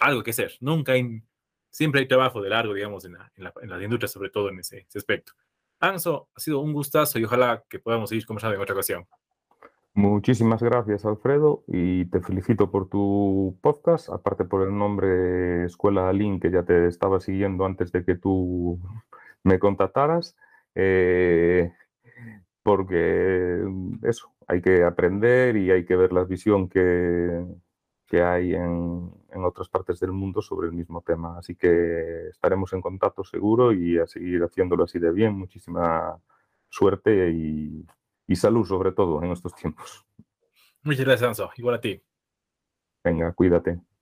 algo que hacer, nunca hay siempre hay trabajo de largo, digamos, en la, en la, en la industria, sobre todo en ese, ese, aspecto. Anso, ha sido un gustazo y ojalá que podamos seguir conversando en otra ocasión. Muchísimas gracias, Alfredo, y te felicito por tu podcast, aparte por el nombre Escuela Link, que ya te estaba siguiendo antes de que tú me contactaras, eh, porque eso, hay que aprender y hay que ver la visión que, que hay en, en, otras partes del mundo sobre el mismo tema. Así que estaremos en contacto seguro y a seguir haciéndolo así de bien. Muchísima suerte y, y salud sobre todo en estos tiempos. Muchas gracias, Anso. Igual a ti. Venga, cuídate.